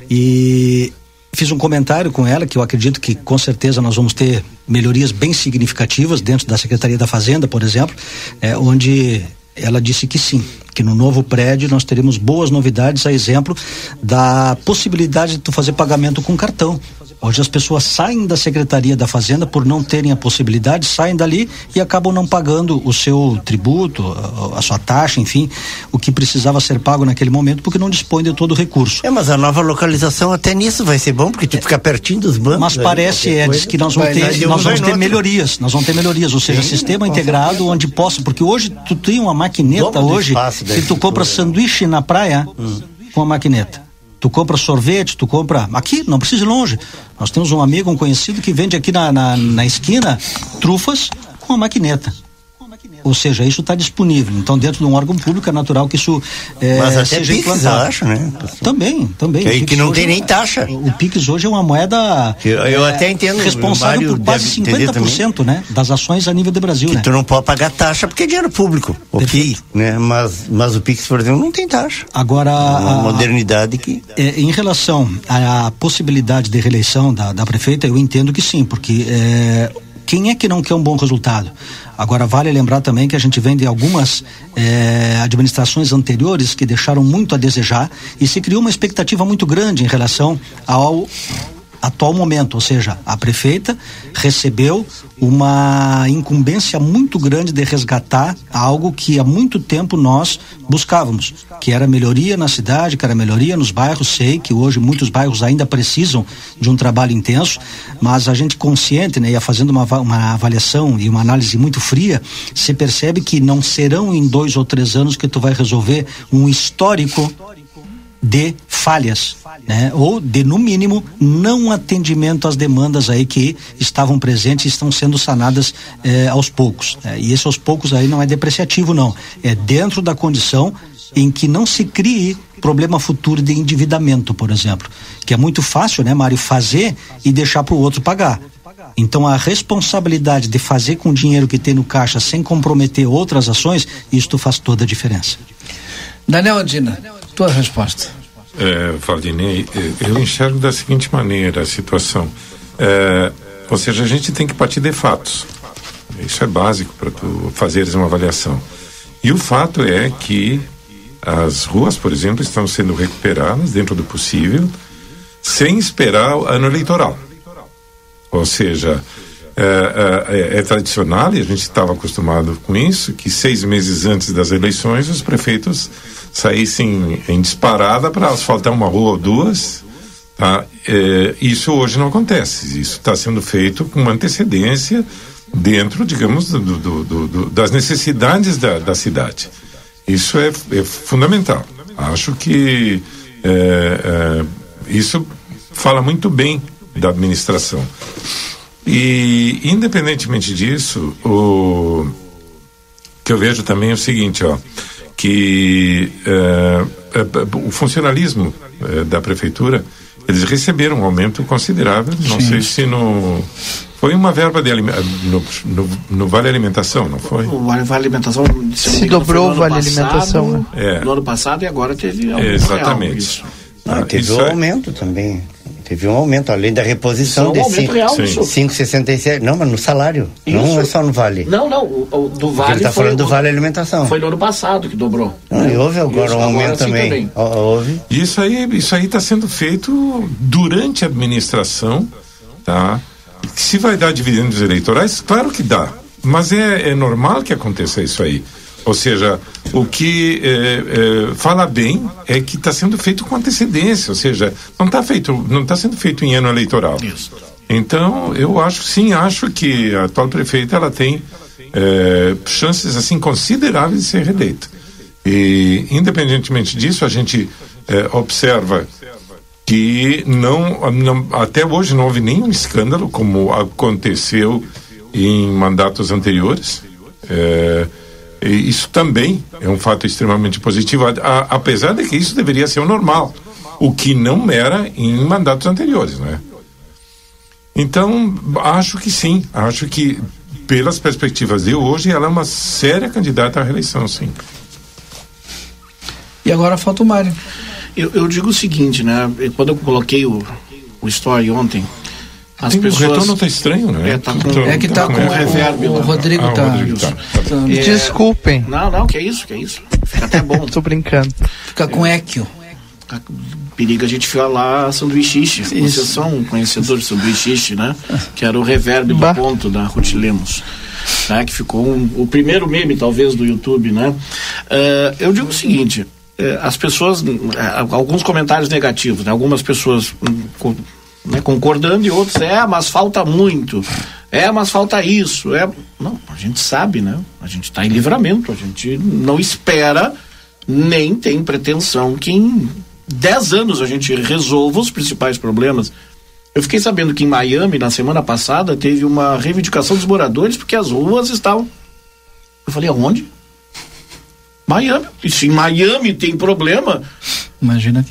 E fiz um comentário com ela que eu acredito que com certeza nós vamos ter melhorias bem significativas dentro da Secretaria da Fazenda, por exemplo, onde ela disse que sim, que no novo prédio nós teremos boas novidades, a exemplo da possibilidade de tu fazer pagamento com cartão. Hoje as pessoas saem da Secretaria da Fazenda por não terem a possibilidade, saem dali e acabam não pagando o seu tributo, a, a sua taxa, enfim, o que precisava ser pago naquele momento, porque não dispõe de todo o recurso. É, mas a nova localização até nisso vai ser bom, porque tu é, fica pertinho dos bancos. Mas parece, Edson, que nós vamos ter, nós vamos ter melhorias, nós vamos ter melhorias, ou seja, Sim, sistema integrado onde possa, porque hoje tu tem uma maquineta hoje que tu compra sanduíche na praia hum. com a maquineta. Tu compra sorvete, tu compra. Aqui, não precisa ir longe. Nós temos um amigo, um conhecido, que vende aqui na, na, na esquina trufas com a maquineta. Ou seja, isso está disponível. Então, dentro de um órgão público, é natural que isso é, Mas até seja Pix, implantado. acho, né? Também, também. Que, que não tem nem taxa. O Pix hoje é uma moeda eu, eu é, até entendo, responsável por quase 50% né, das ações a nível do Brasil. Que né? tu não pode pagar taxa porque é dinheiro público. O PIX, né? Mas, mas o Pix, por exemplo, não tem taxa. Agora. É uma a, modernidade que. É, em relação à, possibilidade de reeleição da, da prefeita, eu entendo que sim, porque é, quem é que não quer um bom resultado? Agora, vale lembrar também que a gente vem de algumas eh, administrações anteriores que deixaram muito a desejar e se criou uma expectativa muito grande em relação ao atual momento, ou seja, a prefeita recebeu uma incumbência muito grande de resgatar algo que há muito tempo nós buscávamos, que era melhoria na cidade, que era melhoria nos bairros. Sei que hoje muitos bairros ainda precisam de um trabalho intenso, mas a gente consciente, né, ia fazendo uma, uma avaliação e uma análise muito fria, se percebe que não serão em dois ou três anos que tu vai resolver um histórico de falhas, né? Ou de no mínimo não atendimento às demandas aí que estavam presentes e estão sendo sanadas eh, aos poucos. Né? E esse aos poucos aí não é depreciativo não, é dentro da condição em que não se crie problema futuro de endividamento, por exemplo, que é muito fácil, né, Mário, fazer e deixar para o outro pagar. Então a responsabilidade de fazer com o dinheiro que tem no caixa sem comprometer outras ações, isto faz toda a diferença. Daniel Andina, tua resposta. É, Valdinei, eu enxergo da seguinte maneira a situação. É, ou seja, a gente tem que partir de fatos. Isso é básico para tu fazeres uma avaliação. E o fato é que as ruas, por exemplo, estão sendo recuperadas dentro do possível, sem esperar o ano eleitoral. Ou seja, é, é, é, tradicional e a gente estava acostumado com isso, que seis meses antes das eleições os prefeitos saíssem em disparada para asfaltar uma rua ou duas. Tá? É, isso hoje não acontece. Isso está sendo feito com antecedência dentro, digamos, do, do, do, das necessidades da, da cidade. Isso é, é, fundamental. Acho que é, é, isso fala muito bem da administração. E, independentemente disso, o que eu vejo também é o seguinte, ó, que é, é, o funcionalismo é, da prefeitura, eles receberam um aumento considerável, não Sim. sei se no foi uma verba de no, no, no, Vale Alimentação, não foi? O Vale, vale Alimentação se, se dobrou o Vale passado, Alimentação. Né? É. No ano passado e agora teve aumento Exatamente. Real, ah, teve um aumento também. Teve um aumento, além da reposição de 5,67. Não, mas no salário. Isso. Não é só no Vale. Não, não. O, o do Vale. Ele está falando do Vale Alimentação. Foi no ano passado que dobrou. Não, e houve agora isso, um aumento também. também. Houve. Isso aí isso aí está sendo feito durante a administração, tá? Se vai dar dividendos eleitorais, claro que dá. Mas é, é normal que aconteça isso aí. Ou seja, o que é, é, fala bem é que está sendo feito com antecedência, ou seja, não está feito, não está sendo feito em ano eleitoral. Isso. Então, eu acho, sim, acho que a atual prefeita ela tem é, chances assim consideráveis de ser reeleita. E, independentemente disso, a gente observa que não, não, até hoje não houve nenhum escândalo como aconteceu em mandatos anteriores. É, isso também é um fato extremamente positivo, a, apesar de que isso deveria ser o normal, o que não era em mandatos anteriores, né? Então, acho que sim, acho que pelas perspectivas de hoje, ela é uma séria candidata à reeleição, sim. E agora falta o Mário. Eu, eu digo o seguinte, né? Quando eu coloquei o, o story ontem, as Tem, pessoas... O retorno está estranho, né? É, tá com, é que está com, com reverb. O, o Rodrigo está. Ah, tá. É... Desculpem. Não, não, que é isso, que é isso. Fica até bom. Tô brincando. Fica com eco. Periga a gente falar sanduíche. Vocês são conhecedores de sanduíche, né? Que era o reverb bah. do ponto da Ruth Lemos. Né? Que ficou um, o primeiro meme, talvez, do YouTube, né? Uh, eu digo o seguinte. Uh, as pessoas, uh, alguns comentários negativos, né? algumas pessoas um, né, concordando e outros, é, mas falta muito, é, mas falta isso, é, não, a gente sabe, né, a gente está em livramento, a gente não espera, nem tem pretensão que em 10 anos a gente resolva os principais problemas. Eu fiquei sabendo que em Miami, na semana passada, teve uma reivindicação dos moradores porque as ruas estavam. Eu falei, aonde? Miami. E se em Miami tem problema. Imagina.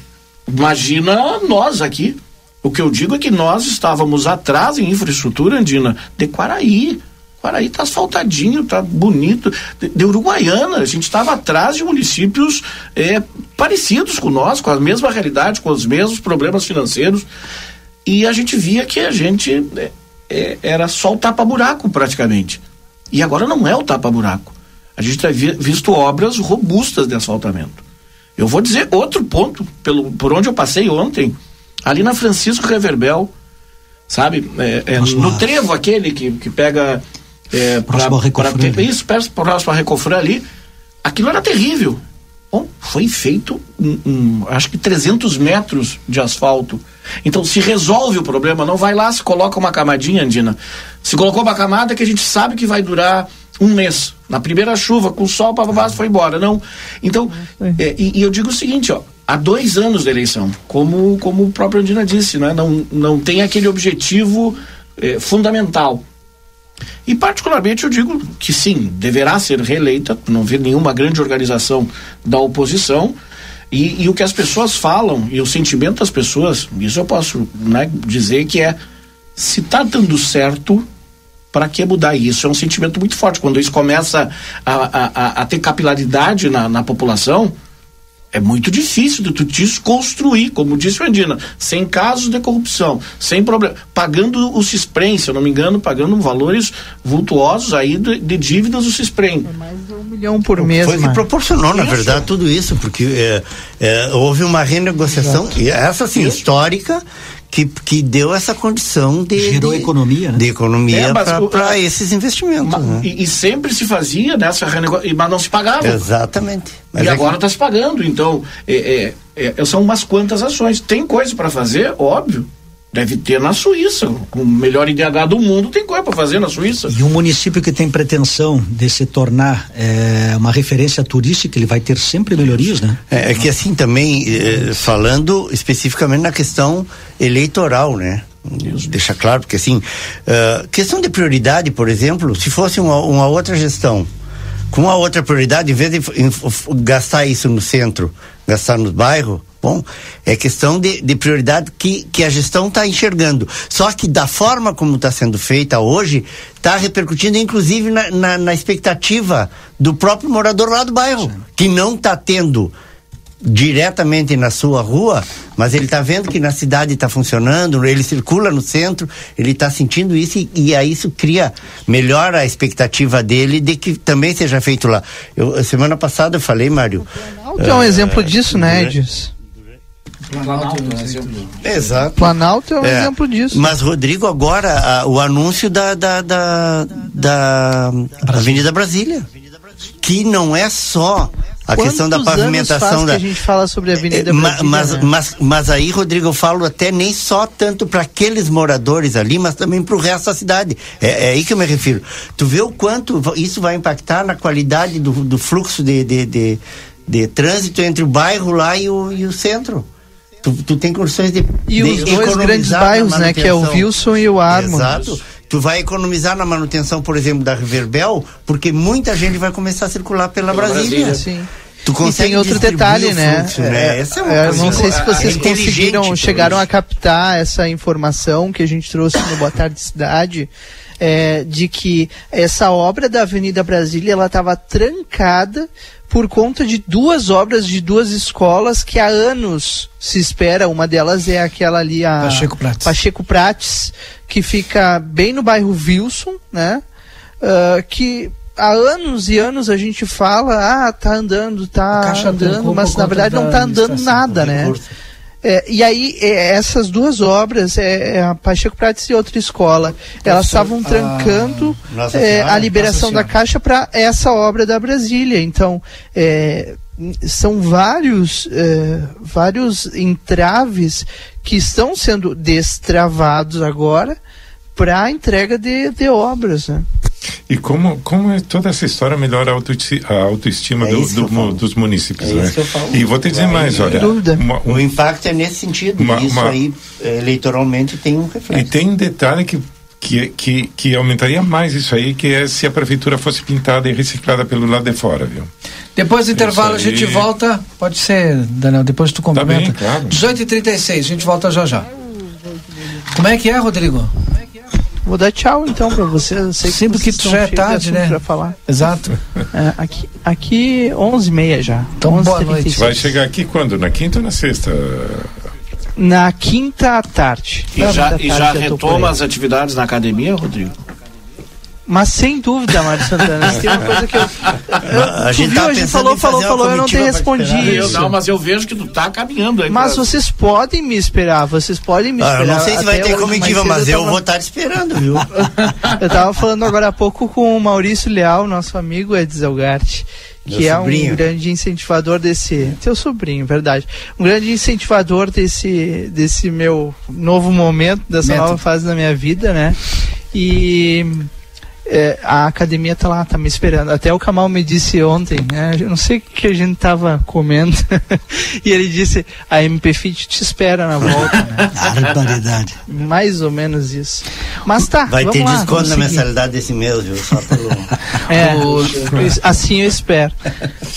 Imagina nós aqui. O que eu digo é que nós estávamos atrás em infraestrutura, Andina, de Quaraí. Quaraí está asfaltadinho, está bonito. De, Uruguaiana, a gente estava atrás de municípios é, parecidos com nós, com a mesma realidade, com os mesmos problemas financeiros. E a gente via que a gente é, é, era só o tapa-buraco, praticamente. E agora não é o tapa-buraco. A gente tem visto obras robustas de asfaltamento. Eu vou dizer outro ponto, pelo, por onde eu passei ontem Ali na Francisco Reverbel, sabe? É, é, no trevo aquele que, que pega. É, próximo pra, a pra, isso, próximo a Recofran ali. Aquilo era terrível. Bom, foi feito, um, um, acho que 300 metros de asfalto. Então, se resolve o problema, não vai lá, se coloca uma camadinha, Andina. Se colocou uma camada que a gente sabe que vai durar um mês. Na primeira chuva, com sol, papapá, foi embora. Não. Então, é, e, e eu digo o seguinte, ó. Há dois anos da eleição, como, como o próprio Andina disse, né? não, não tem aquele objetivo eh, fundamental. E particularmente eu digo que sim, deverá ser reeleita, não vê nenhuma grande organização da oposição. E, e o que as pessoas falam e o sentimento das pessoas, isso eu posso né, dizer que é se está dando certo, para que mudar isso? É um sentimento muito forte. Quando isso começa a, a, a, ter capilaridade na, na população, é muito difícil de tu te construir, como disse o Andina, sem casos de corrupção, sem problema, pagando o CISPREM, se eu não me engano, pagando valores vultuosos aí de, de dívidas do CISPREM. Mais de um milhão por mês, Foi que proporcionou, na verdade, tudo isso, porque é, é, houve uma renegociação, e essa sim, histórica, que, que deu essa condição de. Gerou de, economia, né? De economia É, mas para esses investimentos. Ma- né? e, e sempre se fazia nessa renegociação, mas não se pagava. Exatamente. Mas e é que- agora está se pagando. Então, é, é, é, são umas quantas ações. Tem coisa para fazer, óbvio. Deve ter na Suíça. Com o melhor IDH do mundo, tem coisa para fazer na Suíça. E um município que tem pretensão de se tornar eh, uma referência turística, ele vai ter sempre melhorias, né? É, é que assim também, eh, falando especificamente na questão eleitoral, né? Deixa claro, porque assim, eh, questão de prioridade, por exemplo, se fosse uma, uma outra gestão, com uma outra prioridade, em vez de em- gastar isso no centro, gastar no bairro, bom, é questão de, de prioridade que, que a gestão está enxergando. Só que da forma como está sendo feita hoje, está repercutindo inclusive na, na, na expectativa do próprio morador lá do bairro, que não está tendo diretamente na sua rua, mas ele está vendo que na cidade está funcionando, ele circula no centro, ele está sentindo isso e, e aí isso cria, melhora a expectativa dele de que também seja feito lá. Eu, semana passada eu falei, Mário. Planalto é um eh, exemplo disso, né, durante- Edis? Exato. Planalto é um É, exemplo disso. Mas, Rodrigo, agora a- o anúncio da, da, da, da Avenida Brasília, que não é só a questão da Quantos anos pavimentação faz da. que a gente fala sobre a Avenida É, Brasília, mas, né? mas, mas aí, Rodrigo, eu falo até nem só tanto para aqueles moradores ali, mas também para o resto da cidade. É, é aí que eu me refiro. Tu vê o quanto isso vai impactar na qualidade do, do fluxo de, de, de, de trânsito entre o bairro lá e o, e o centro. Tu, tu tem condições de. E de os dois grandes bairros, né, que é o. Wilson e o Armo. Exato. Tu vai economizar na manutenção, por exemplo, da Riverbel, porque muita gente vai começar a circular pela, Brasília. Brasília. Sim. Tu E consegue tem outro detalhe, né? fluxo, né? Essa é uma É, coisa não sei se é vocês inteligente conseguiram, chegaram a captar essa informação que a gente trouxe no Boa Tarde Cidade, é, de que essa obra da Avenida Brasília ela estava trancada por conta de duas obras de duas escolas que há anos se espera. Uma delas é aquela ali, a Pacheco Prates. Pacheco Prates, que fica bem no bairro Wilson, né? Ah, que há anos e anos a gente fala, ah, tá andando, tá andando, mas na verdade não tá andando nada, né? recurso. É, e aí, é, essas duas obras, é, é a Pacheco Prates e outra escola, elas estavam a- trancando Nossa é, Senhora, a liberação da Caixa para essa obra da Brasília. Então, é, são vários, vários entraves que estão sendo destravados agora para a entrega de, de obras. Né? E como, como é toda essa história melhora a autoesti- a autoestima É do- do dos municípios, É né? isso que eu falo. E vou te dizer Vai- mais, olha, uma- um- O impacto é nesse sentido. Uma- e isso uma- aí, eleitoralmente, tem um e reflexo. tem um detalhe que, que, que, que aumentaria mais isso aí, que é se a prefeitura fosse pintada e reciclada pelo lado de fora, viu? Depois do intervalo a aí. gente volta. Pode ser, Daniel, depois tu complementa. bem, claro. 18h36, a gente volta já já. Como é que é, Rodrigo? Vou dar tchau então para você. Eu sei que porque vocês tu já é tarde, né? Pra falar. Exato. É, aqui, aqui 11h30 já. Então, boa 11h36. noite. Vai chegar aqui quando? Na quinta ou na sexta? Na quinta à tarde. E já, quinta e já tarde retoma as atividades na academia, Rodrigo? Mas sem dúvida, Mário Santana, tem uma coisa que eu. eu a gente, viu, tá a gente falou, falou, falou, eu não te respondi Eu isso. não, mas eu vejo que tu tá caminhando aí. Mas pra- vocês podem me esperar, vocês podem me Ah, esperar. eu não sei se vai ter comitiva, mas eu tava- vou estar te esperando, viu? Eu tava falando agora há pouco com o Maurício Leal, nosso amigo Ed Zelgart, que Meu é sobrinho. um grande incentivador desse. Teu sobrinho, verdade. Um grande incentivador desse, desse meu novo momento, dessa nova fase da minha vida, né? E. é, a academia tá lá, tá me esperando. Até o Kamal me disse ontem, né? Eu não sei o que a gente tava comendo. e ele disse: a MP Fit te espera na volta, né? Barbaridade. Mais ou menos isso. Mas tá. Vai vamos ter lá, desconto vamos na mensalidade desse mês, viu? Só pelo. É, assim eu espero.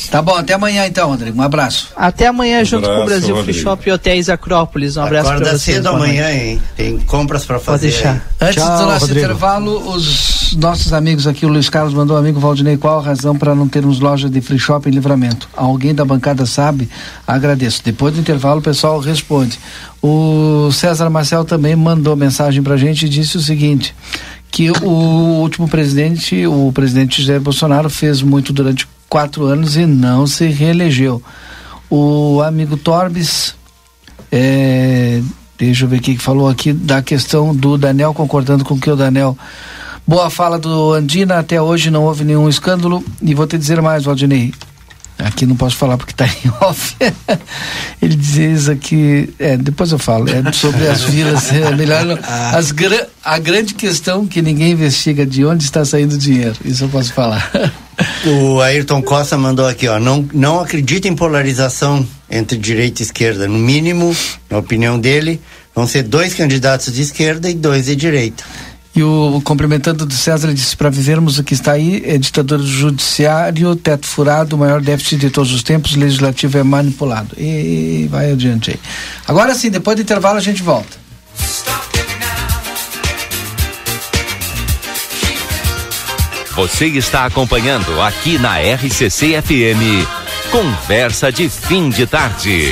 Tá bom, até amanhã então, Rodrigo. Um abraço. Até amanhã, junto com o abraço, Brasil Free Rodrigo. Shop e Hotéis Acrópolis. Um abraço Acorda pra vocês. cedo amanhã, hein? Tem compras pra fazer. deixar. aí. Antes do nosso intervalo, os nossos amigos aqui, o Luiz Carlos mandou um amigo Valdinei, qual a razão para não termos loja de free shop em livramento? Alguém da bancada sabe? Agradeço. Depois do intervalo o pessoal responde. O César Marcel também mandou mensagem pra gente e disse o seguinte, que o último presidente, o presidente Jair Bolsonaro, fez muito durante quatro anos e não se reelegeu. O amigo Torbes é, deixa eu ver o que falou aqui da questão do Daniel, concordando com o que o Daniel. Boa fala do Andina, até hoje não houve nenhum escândalo. E vou te dizer mais, Valdinei. Aqui não posso falar porque está em off. Ele diz aqui, é, depois eu falo, é sobre as vilas. É melhor não, as a grande questão que ninguém investiga de onde está saindo o dinheiro. Isso eu posso falar. O Ayrton Costa mandou aqui, ó. Não, não acredita em polarização entre direita e esquerda. No mínimo, na opinião dele, vão ser dois candidatos de esquerda e dois de direita. E o complementando do César, disse: para vivermos o que está aí, é ditadura do judiciário, teto furado, o maior déficit de todos os tempos, legislativo é manipulado. E vai adiante aí. Agora sim, depois do intervalo a gente volta. Você está acompanhando aqui na RCC FM. Conversa de fim de tarde.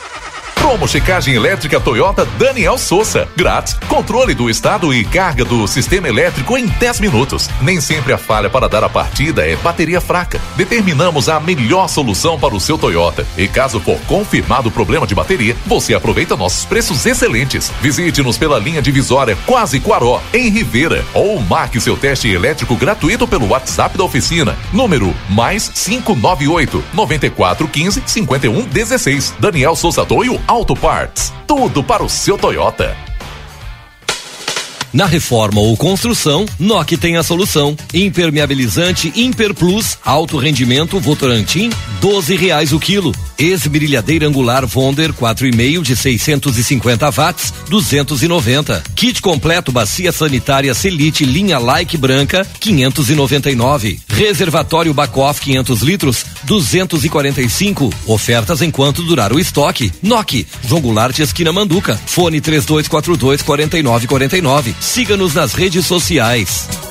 Promo checagem elétrica Toyota Daniel Souza. Grátis. Controle do estado e carga do sistema elétrico em 10 minutos. Nem sempre a falha para dar a partida é bateria fraca. Determinamos a melhor solução para o seu Toyota. E caso for confirmado o problema de bateria, você aproveita nossos preços excelentes. Visite-nos pela linha divisória Quase Quaró, em Rivera. Ou marque seu teste elétrico gratuito pelo WhatsApp da oficina. Número mais 598 9415 5116. Daniel Souza Toio Auto Parts. Tudo para o seu Toyota. Na reforma ou construção, NOC tem a solução. Impermeabilizante Imper Plus, alto rendimento Votorantim, 12 reais o quilo. Esmerilhadeira angular Vonder 4,5 de 650 watts, 290. Kit completo bacia sanitária Selite linha Like branca, 599. Reservatório Bacoff 500 litros, 245. Ofertas enquanto durar o estoque. NOC, João Goulart esquina Manduca. Fone 3242 4949. Siga-nos nas redes sociais.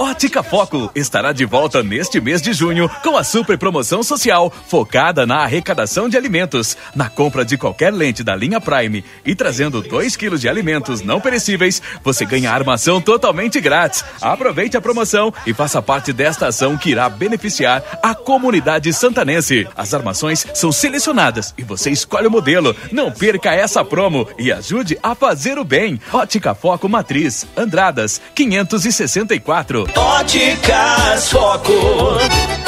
Ótica Foco estará de volta neste mês de junho com a super promoção social focada na arrecadação de alimentos. Na compra de qualquer lente da linha Prime e trazendo 2 quilos de alimentos não perecíveis, você ganha armação totalmente grátis. Aproveite a promoção e faça parte desta ação que irá beneficiar a comunidade santanense. As armações são selecionadas e você escolhe o modelo. Não perca essa promo e ajude a fazer o bem. Ótica Foco Matriz, Andradas, 564. Óticas Foco.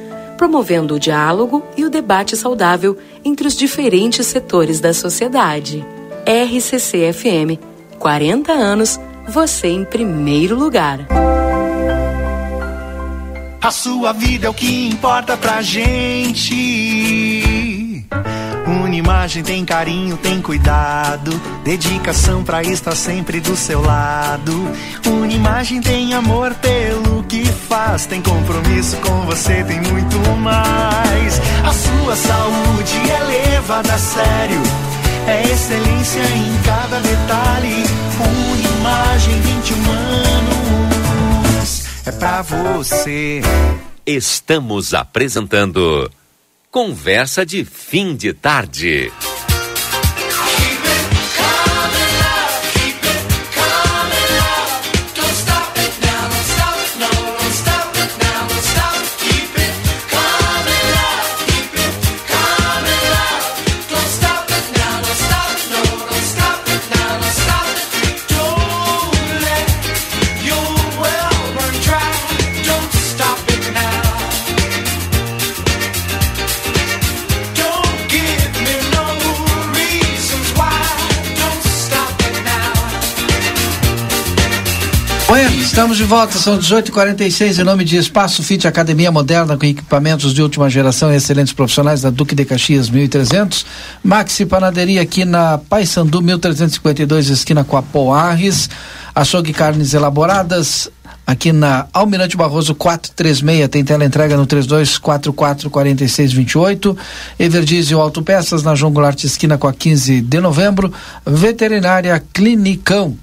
promovendo o diálogo e o debate saudável entre os diferentes setores da sociedade. RCC-FM, 40 anos, você em primeiro lugar. A sua vida é o que importa pra gente. Uma imagem tem carinho, tem cuidado, dedicação pra estar sempre do seu lado. Uma imagem tem amor pelo que faz, tem compromisso com você, tem muito mais. A sua saúde é levada a sério, é excelência em cada detalhe. Uma imagem 21 anos é pra você. Estamos apresentando Conversa de Fim de Tarde. Estamos de volta, são 18h46, em nome de Espaço Fit Academia Moderna com equipamentos de última geração e excelentes profissionais da Duque de Caxias 1300. Maxi Panaderia aqui na Paysandu 1352, esquina com a Poarres. Açougue Carnes Elaboradas, aqui na Almirante Barroso 436, tem tela entrega no 32444628, Everdizio Autopeças na João esquina com a 15 de novembro, Veterinária Clinicão.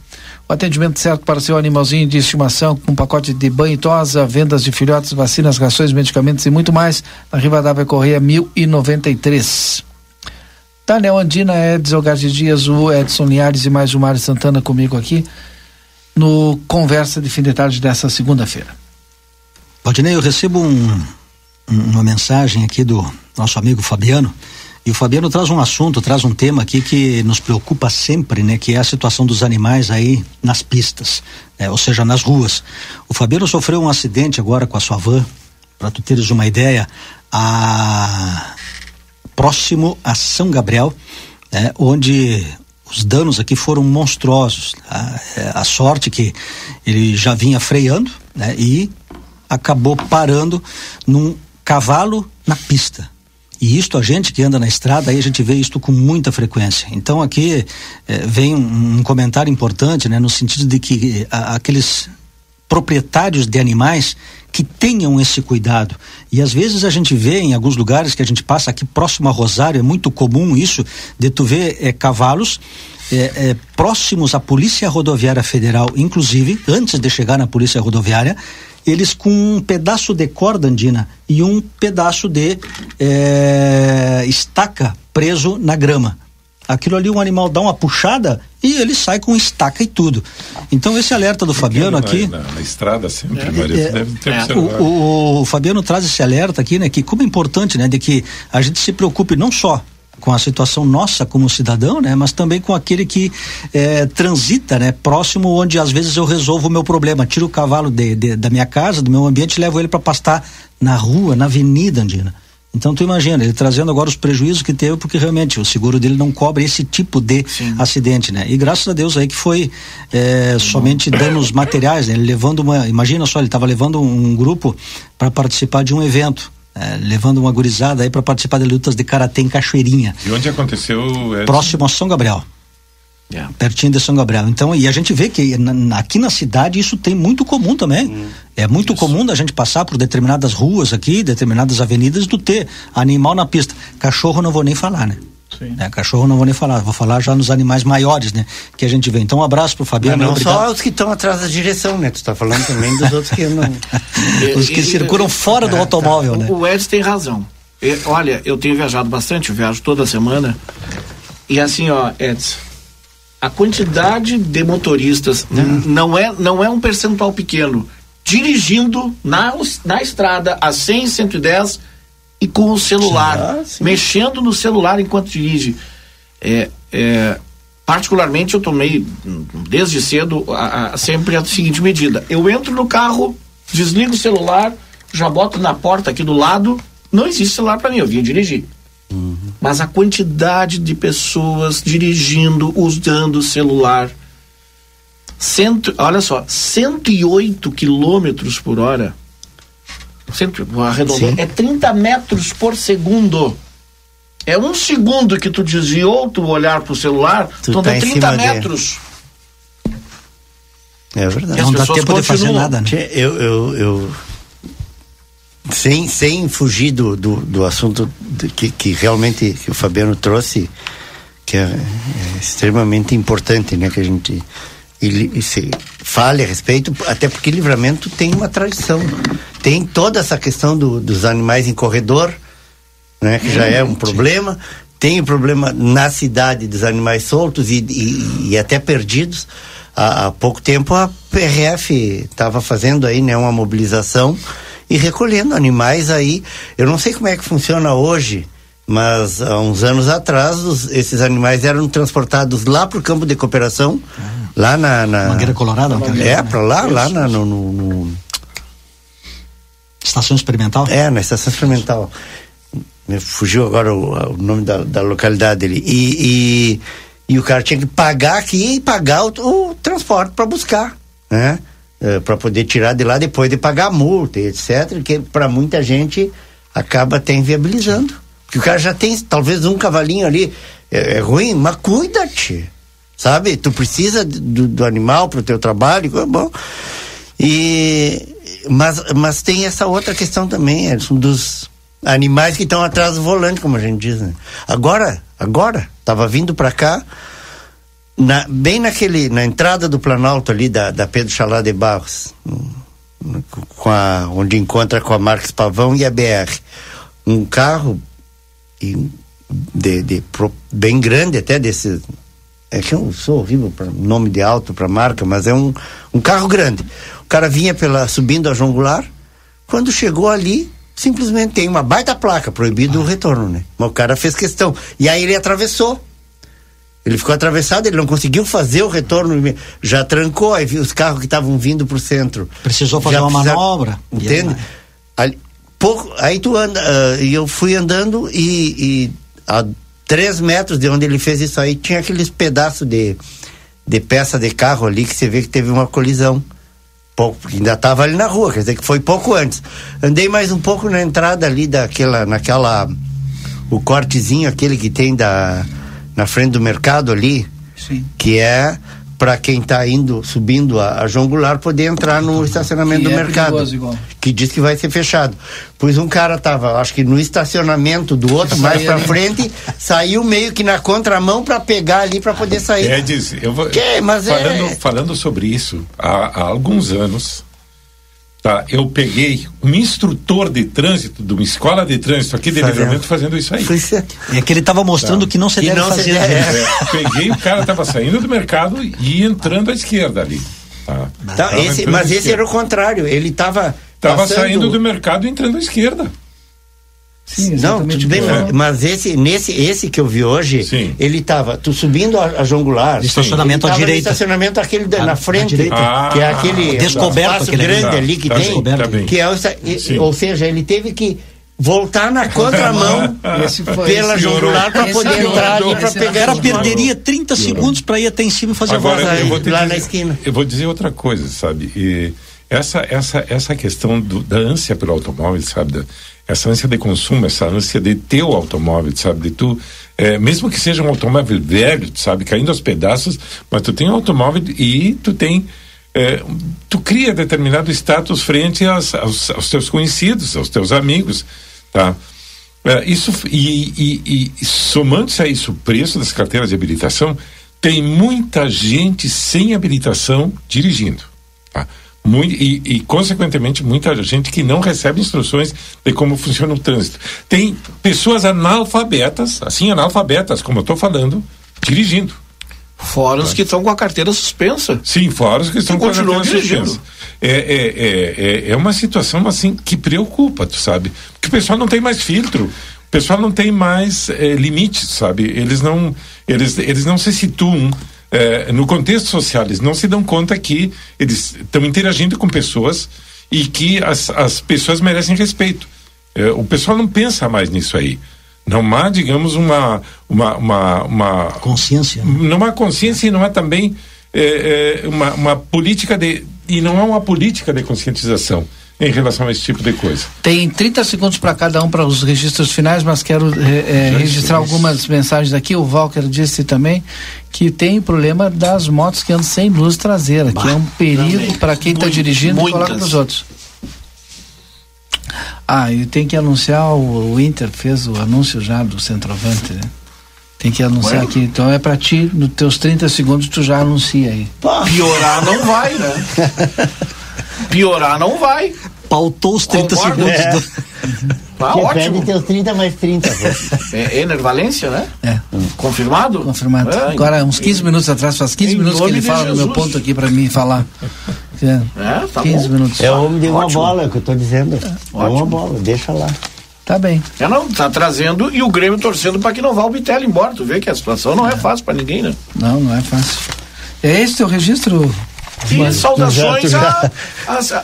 O atendimento certo para seu animalzinho de estimação, com pacote de banho e tosa, vendas de filhotes, vacinas, rações, medicamentos e muito mais, na Rivadavia Correia 1093. Daniel Andina, Edson Garde Dias, o Edson Linhares e mais o Mário Santana comigo aqui no Conversa de Fim de Tarde dessa segunda-feira. Valdinei, eu recebo um, uma mensagem aqui do nosso amigo Fabiano. E o Fabiano traz um assunto, traz um tema aqui que nos preocupa sempre, né? Que é a situação dos animais aí nas pistas, né, ou seja, nas ruas. O Fabiano sofreu um acidente agora com a sua van, para tu teres uma ideia, a próximo a São Gabriel, né, onde os danos aqui foram monstruosos. Tá? É, a sorte que ele já vinha freando né, e acabou parando num cavalo na pista. E isto a gente que anda na estrada, aí a gente vê isto com muita frequência. Então aqui eh, vem um, um, comentário importante, né, no sentido de que a, aqueles proprietários de animais que tenham esse cuidado. E às vezes a gente vê em alguns lugares que a gente passa aqui próximo a Rosário, é muito comum isso, de tu ver é, cavalos é, é, próximos à Polícia Rodoviária Federal, inclusive, antes de chegar na Polícia Rodoviária, eles com um pedaço de corda andina e um pedaço de estaca preso na grama. Aquilo ali um animal dá uma puxada e ele sai com estaca e tudo. Então esse alerta do Fabiano aqui na, na, estrada sempre, é, Maria, é, deve ter é, o, o, o, Fabiano traz esse alerta aqui, né, que como é importante, né, de que a gente se preocupe não só com a situação nossa como cidadão, né, mas também com aquele que é, transita, né, próximo onde às vezes eu resolvo o meu problema, tiro o cavalo de, de da minha casa, do meu ambiente, e levo ele para pastar na rua, na avenida, Andina. Então tu imagina, ele trazendo agora os prejuízos que teve, porque realmente o seguro dele não cobre esse tipo de Sim. acidente, né? E graças a Deus aí que foi é, somente danos materiais, né? Ele levando uma, imagina só, ele estava levando um grupo para participar de um evento. É, levando uma gurizada aí para participar de lutas de karatê em Cachoeirinha. E onde aconteceu? Edson? Próximo a São Gabriel. Yeah. Pertinho de São Gabriel. Então, e a gente vê que na, aqui na cidade isso tem muito comum também. Hum, é muito isso. comum da gente passar por determinadas ruas aqui, determinadas avenidas, do ter animal na pista. Cachorro não vou nem falar, né? É, cachorro não vou nem falar, vou falar já nos animais maiores, né? Que a gente vê. Então, um abraço pro Fabiano. Não, não só os que estão atrás da direção, né? Tu está falando também dos outros que não. os que circulam fora é, do automóvel, tá. né? O Edson tem razão. Eu, olha, eu tenho viajado bastante, eu viajo toda semana. E assim, ó, Edson, a quantidade de motoristas não é, não é um percentual pequeno dirigindo na, na estrada a 100, 110 e com o celular, ah, mexendo no celular enquanto dirige. É, é, particularmente eu tomei desde cedo a, a, sempre a seguinte medida: eu entro no carro, desligo o celular, já boto na porta aqui do lado, não existe celular para mim, eu vim dirigir. Uhum. Mas a quantidade de pessoas dirigindo, usando o celular. Cento, olha só, 108 quilômetros por hora. É 30 metros por segundo. É um segundo que tu desviou tu olhar pro celular, tu então tá 30 metros. É verdade. Não dá tempo de fazer nada, né? Eu, eu, eu sem, sem fugir do, do, do assunto que, que realmente que o Fabiano trouxe, que é, é extremamente importante, né? Que a gente ele, se fale a respeito, até porque livramento tem uma tradição. Tem toda essa questão do, dos animais em corredor, né? Que já é um problema. Tem o problema na cidade dos animais soltos e, e, e até perdidos. Há, há pouco tempo a PRF estava fazendo aí né, uma mobilização e recolhendo animais aí. Eu não sei como é que funciona hoje, mas há uns anos atrás os, esses animais eram transportados lá para o campo de cooperação, ah. Lá na, na, Mangueira Colorada. É, para lá, lá na, no, no, no, Estação Experimental? É, na Estação Experimental. Me fugiu agora o, o nome da, da localidade ali. E, e, e, o cara tinha que pagar aqui e pagar o, o transporte para buscar, né? Eh, para poder tirar de lá depois de pagar a multa, etc. Que para muita gente acaba até inviabilizando. Porque o cara já tem talvez um cavalinho ali, é, é ruim, mas cuida-te. Sabe? Tu precisa do, do animal para o teu trabalho, é bom. E mas, mas tem essa outra questão também, Edson, dos animais que estão atrás do volante, como a gente diz. Né? Agora, agora, estava vindo para cá, na, bem naquele, na entrada do Planalto ali da, da Pedro Chalá de Barros, com a, onde encontra com a Marques Pavão e a BR. Um carro de, de, de bem grande até desse é que eu sou horrível para nome de alto para marca, mas é um, um carro grande. O cara vinha pela subindo a João Goulart, quando chegou ali, simplesmente tem uma baita placa proibido ah. o retorno, né? Mas o cara fez questão. E aí ele atravessou. Ele ficou atravessado, ele não conseguiu fazer o retorno, já trancou, aí viu os carros que estavam vindo para o centro. Precisou fazer uma precisa, manobra. Entende? Aí, pouco, aí tu anda, uh, e eu fui andando e, e a três metros de onde ele fez isso aí, tinha aqueles pedaços de, de peça de carro ali que você vê que teve uma colisão. Pouco, ainda estava ali na rua, quer dizer que foi pouco antes. Andei mais um pouco na entrada ali daquela, naquela, o cortezinho aquele que tem da, na frente do mercado ali, Sim. que é para quem está indo, subindo a, a, João Goulart, poder entrar no estacionamento do é mercado. Que diz que vai ser fechado. Pois um cara estava, acho que no estacionamento do outro, mais para frente, saiu meio que na contramão para pegar ali para poder sair. É, diz, eu vou. Que, mas falando, é... falando sobre isso, há, há alguns anos, Tá, eu peguei um instrutor de trânsito de uma escola de trânsito aqui de fazendo. livramento fazendo isso aí. É que ele estava mostrando tá. que não se deve não fazer. Se deve. É, peguei, o cara estava saindo do mercado e entrando à esquerda ali. Tá. Tá, esse, mas esse era o contrário, ele estava Estava passando... saindo do mercado e entrando à esquerda. Sim, não, tudo bem, é. mas esse, nesse, esse que eu vi hoje, Sim. ele estava, tu subindo a, a João Goulart, estacionamento à direita. estacionamento aquele da, na frente, ah, que é aquele descoberto aquele grande tá, ali que tá tem, tá que é o, ou seja, ele teve que voltar na contramão pela João Goulart para poder entrar ali para pegar. Ela perderia 30 segundos para ir até em cima e fazer Agora, a volta lá dizer, na esquina. Eu vou dizer outra coisa, sabe? E essa essa essa questão do, da ânsia pelo automóvel, sabe? Da, essa ânsia de consumo, essa ânsia de ter o automóvel, sabe? De tu, é, mesmo que seja um automóvel velho, sabe? Caindo aos pedaços, mas tu tem um automóvel e tu tem. É, tu cria determinado status frente aos, aos, aos, teus conhecidos, aos teus amigos, tá? É, isso, e, e, e somando-se a isso o preço das carteiras de habilitação, tem muita gente sem habilitação dirigindo, tá? Muito, e, e, consequentemente, muita gente que não recebe instruções de como funciona o trânsito. Tem pessoas analfabetas, assim, analfabetas, como eu estou falando, dirigindo. Fora os que estão com a carteira suspensa. Sim, fora os que estão com a carteira dirigindo. suspensa. É, é, é, é, é uma situação assim que preocupa, tu sabe? Porque o pessoal não tem mais filtro, o pessoal não tem mais é, limites, sabe? Eles não, eles, eles não se situam é, no contexto social, eles não se dão conta que eles estão interagindo com pessoas e que as, as pessoas merecem respeito. É, o pessoal não pensa mais nisso aí. Não há, digamos, uma. uma, uma, uma consciência. Não há consciência e não há também é, é uma, uma política de. E não há uma política de conscientização em relação a esse tipo de coisa. Tem 30 segundos para cada um para os registros finais, mas quero é, é, registrar algumas mensagens aqui. O Walker disse também que tem o problema das motos que andam sem luz traseira, bah, que é um perigo para quem está dirigindo muitas. e coloca nos outros. Ah, e tem que anunciar, o, o Inter fez o anúncio já do centroavante, né? Tem que anunciar aqui. Então é para ti, nos teus 30 segundos, tu já anuncia aí. Piorar não vai, né? Piorar não vai. Pautou os 30 Concordo? segundos. É. Do... Ah, que ótimo. teus 30 mais 30. é Ener Valência, né? É. Confirmado? Confirmado. É, Agora, uns 15 minutos atrás, faz 15 minutos que ele fala Jesus. no meu ponto aqui para mim falar. É, é tá 15 bom. minutos. É o homem de uma ótimo. bola, que eu tô dizendo. É, é uma bola, deixa lá. Tá bem. É, não, tá trazendo e o Grêmio torcendo para que não vá o Bitelli embora. Tu vê que a situação não é, é fácil para ninguém, né? Não, não é fácil. É esse teu registro, e Mas, saudações à,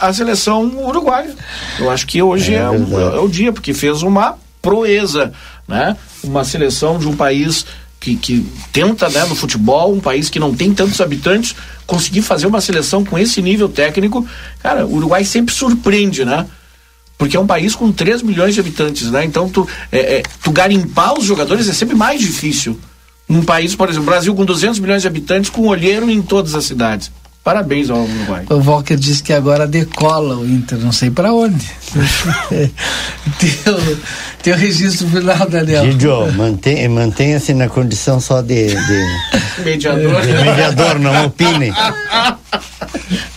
à, seleção uruguaia. Eu acho que hoje é, é, o, é, o, dia, porque fez uma proeza, né? Uma seleção de um país que, que tenta, né, no futebol, um país que não tem tantos habitantes, conseguir fazer uma seleção com esse nível técnico. Cara, o Uruguai sempre surpreende, né? Porque é um país com 3 milhões de habitantes, né? Então, tu, é, é, tu garimpar os jogadores é sempre mais difícil. Um país, por exemplo, Brasil com 200 milhões de habitantes, com olheiro em todas as cidades. Parabéns ao Uruguai. O Walker disse que agora decola o Inter, não sei para onde. teu, teu registro final, Daniel. Gidio, mantenha, mantenha-se na condição só de, de mediador. De mediador, não opine.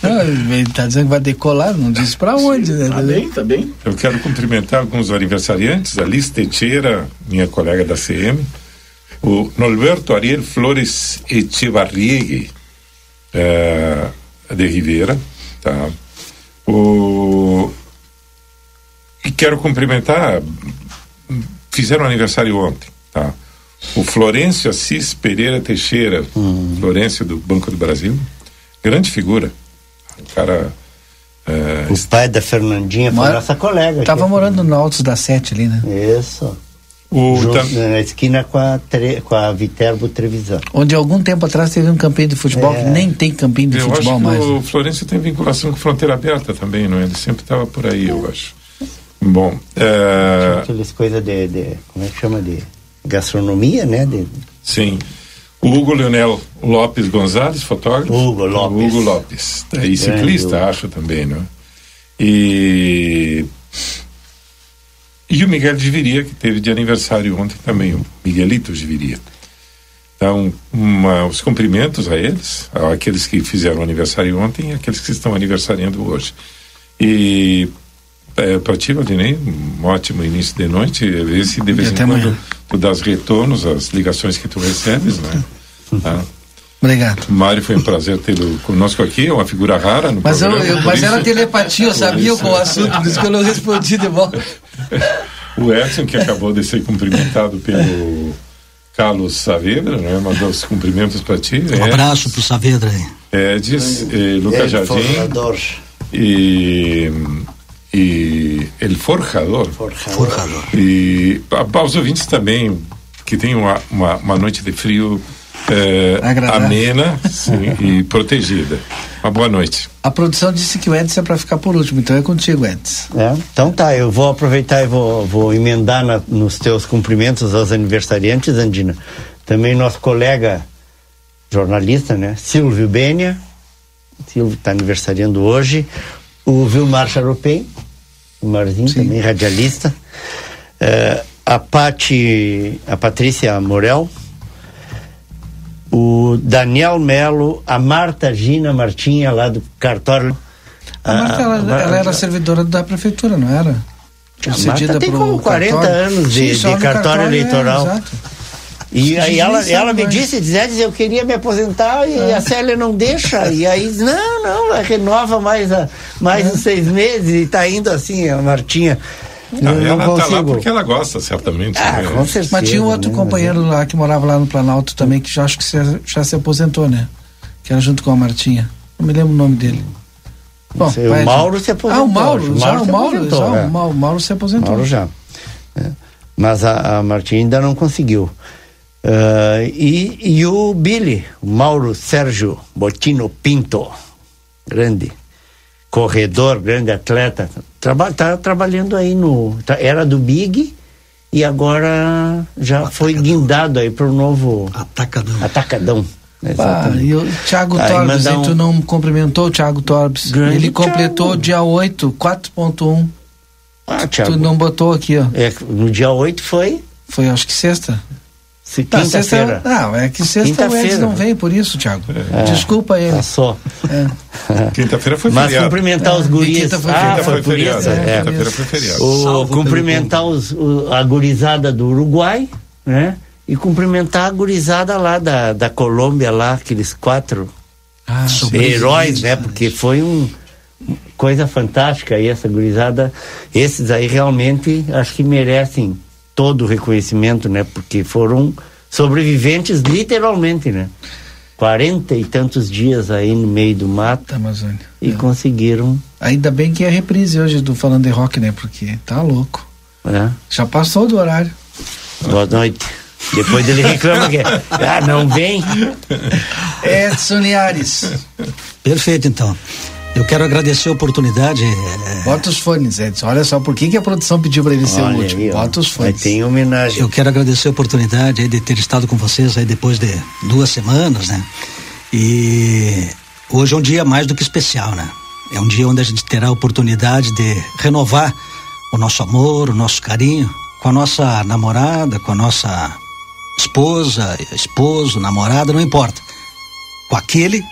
Não, ele está dizendo que vai decolar, não disse para onde, né? Tá bem, tá bem. Eu quero cumprimentar alguns aniversariantes, a Liz Teixeira, minha colega da CM, o Norberto Ariel Flores Echevarriegui, é, de Ribeira, tá? O, e quero cumprimentar, fizeram aniversário ontem, tá? O Florencio Assis Pereira Teixeira, Hum. Florencio do Banco do Brasil, grande figura, um cara... É, O pai da Fernandinha foi nossa colega. Tava aqui. morando no Altos da Sete ali, né? Isso. O tam- Na esquina com a, tre, com a Viterbo Trevisan. Onde algum tempo atrás teve um campinho de futebol É. que nem tem campinho de eu futebol acho que mais. o Florencio tem vinculação com Fronteira Aberta também, não é? Ele sempre estava por aí, eu acho. Bom, é, Aquelas coisas de, de. Como é que chama? De gastronomia, né? De, sim. O Hugo Leonel Lopes Gonzalez, fotógrafo. Hugo Lopes. O Hugo Lopes. E Grande ciclista, Hugo. acho também, não é? E. E o Miguel de Viria, que teve de aniversário ontem também, o Miguelito de Viria. Então, uma, os cumprimentos a eles, aqueles que fizeram aniversário ontem e aqueles que estão aniversariando hoje. E é, para ti, Valdinei, um ótimo início de noite. Esse de vez em quando amanhã. tu dás retornos às ligações que tu recebes, né? Tá? Obrigado. Mário, foi um prazer tê-lo conosco aqui, é uma figura rara no Mas, eu, programa. eu- por mas isso- era telepatia, eu sabia qual o assunto, por isso que eu não respondi de volta. O Edson, que acabou de ser cumprimentado pelo Carlos Saavedra, né? mandou os cumprimentos para ti. Um abraço pro Saavedra aí. Edis, eh, Lucas El Jardim Forjador. e, e El Forjador. Forjador. E a- aos ouvintes também, que tem uma, uma, uma noite de frio eh, Agradável. amena sim, e protegida. Uma boa noite. A produção disse que o Edson é para ficar por último, então é contigo, Edson. É, então tá, eu vou aproveitar e vou, vou emendar na- nos teus cumprimentos aos aniversariantes, Andina. Também nosso colega jornalista, né? Silvio Benia. Silvio está aniversariando hoje. O Vilmar Charopem, o Marzinho também, radialista. Eh, a Pati, a Patrícia Morel. O Daniel Melo, a Marta Gina Martinha, lá do cartório. A Marta, ela, Mar- ela era servidora da prefeitura, não era? A Marta tem como 40 cartório. anos de, Sim, de no cartório, é, eleitoral. exato. e aí ela, ela me disse, Zé, eu queria me aposentar e a Célia não deixa. E aí, não, não, ela renova mais, a, mais uns seis meses e tá indo assim, a Martinha. Não, não ela tá lá porque ela gosta, certamente. Ah, né? com certeza. Mas tinha um outro né, companheiro lá que morava lá no Planalto também, que já acho que se- já se aposentou, né? Que era junto com a Martinha. Não me lembro o nome dele. Bom, sei, o Mauro gente. se aposentou, Ah, o Mauro. O já, Mauro o se Mauro, aposentou, já, é. o Mauro, Mauro se aposentou. Mauro já. É. Mas a, a Martinha ainda não conseguiu. Ah, e, e o Billy, o Mauro Sérgio Botino Pinto, grande corredor, grande atleta, traba, tá trabalhando aí no. tá- era do Big e agora já foi guindado aí para o novo Atacadão. Atacadão. Ah, e o Thiago Aí Torbes, aí tu um- não cumprimentou o Thiago Torbes. Grande Ele completou Thiago. dia 8, 4.1. Ah, Thiago. Tu não botou aqui, ó. É, no dia 8 foi Foi, acho que sexta. Se- Tá, sexta, quinta-feira. não, é que sexta o Quinta-feira. Edson não veio por isso, Thiago. É. Desculpa ele. Passou. É. Quinta-feira foi Mas feriado. cumprimentar os É, guris. quinta foi ah, foi, Foi por feriado, isso. é. é. Quinta-feira foi feriado. O, Salvo cumprimentar os, o- a gurizada do Uruguai, né? E cumprimentar a gurizada lá da, da Colômbia, lá, aqueles quatro Ah, heróis, né? Porque foi um coisa fantástica aí, essa gurizada. Esses aí realmente acho que merecem todo o reconhecimento, né? Porque foram sobreviventes literalmente, né? Quarenta e tantos dias aí no meio do mato da Amazônia. e conseguiram, Ainda bem que é reprise hoje do Falando de Rock, né? Porque tá louco. né? Já passou do horário. Boa noite. Depois ele reclama que ah, não vem. Edson Liares. Perfeito, então. Eu quero agradecer a oportunidade. eh, Bota os fones, Edson. Olha só, por que, que a produção pediu pra ele ser o Olha último? aí. Bota os fones. tem homenagem. Eu quero agradecer a oportunidade aí de ter estado com vocês aí depois de duas semanas, né? E hoje é um dia mais do que especial, né? É um dia onde a gente terá a oportunidade de renovar o nosso amor, o nosso carinho com a nossa namorada, com a nossa esposa, esposo, namorada, não importa. Com aquele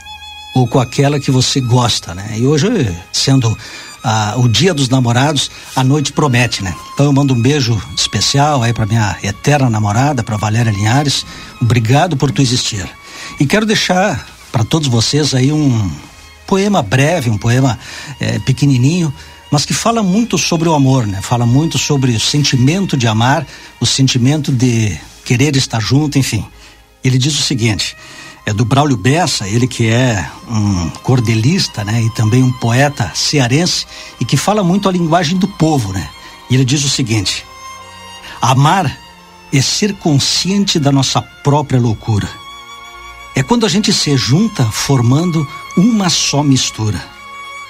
ou com aquela que você gosta, né? E hoje, sendo ah, o dia dos namorados, a noite promete, né? Então eu mando um beijo especial aí para minha eterna namorada, para Valéria Linhares. Obrigado por tu existir. E quero deixar para todos vocês aí um poema breve, um poema é, pequenininho, mas que fala muito sobre o amor, né? Fala muito sobre o sentimento de amar, o sentimento de querer estar junto, enfim. Ele diz o seguinte: é do Braulio Bessa, ele que é um cordelista, né, e também um poeta cearense e que fala muito a linguagem do povo, né? E ele diz o seguinte: Amar é ser consciente da nossa própria loucura. É quando a gente se junta formando uma só mistura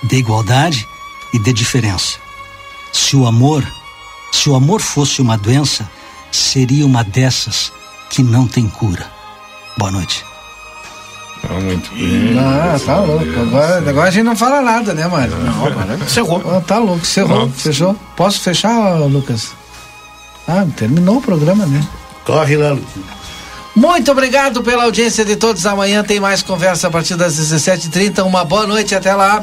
de igualdade e de diferença. Se o amor, se o amor fosse uma doença, seria uma dessas que não tem cura. Boa noite. Ah, muito bem. Ah, tá louco. Agora, agora a gente não fala nada, né, Mário? Não, agora encerrou. Ah, tá louco, encerrou. Fechou? Posso fechar, Lucas? Ah, terminou o programa, né? Corre lá, Lucas. Muito obrigado pela audiência de todos. Amanhã tem mais conversa a partir das 17h30. Uma boa noite, até lá.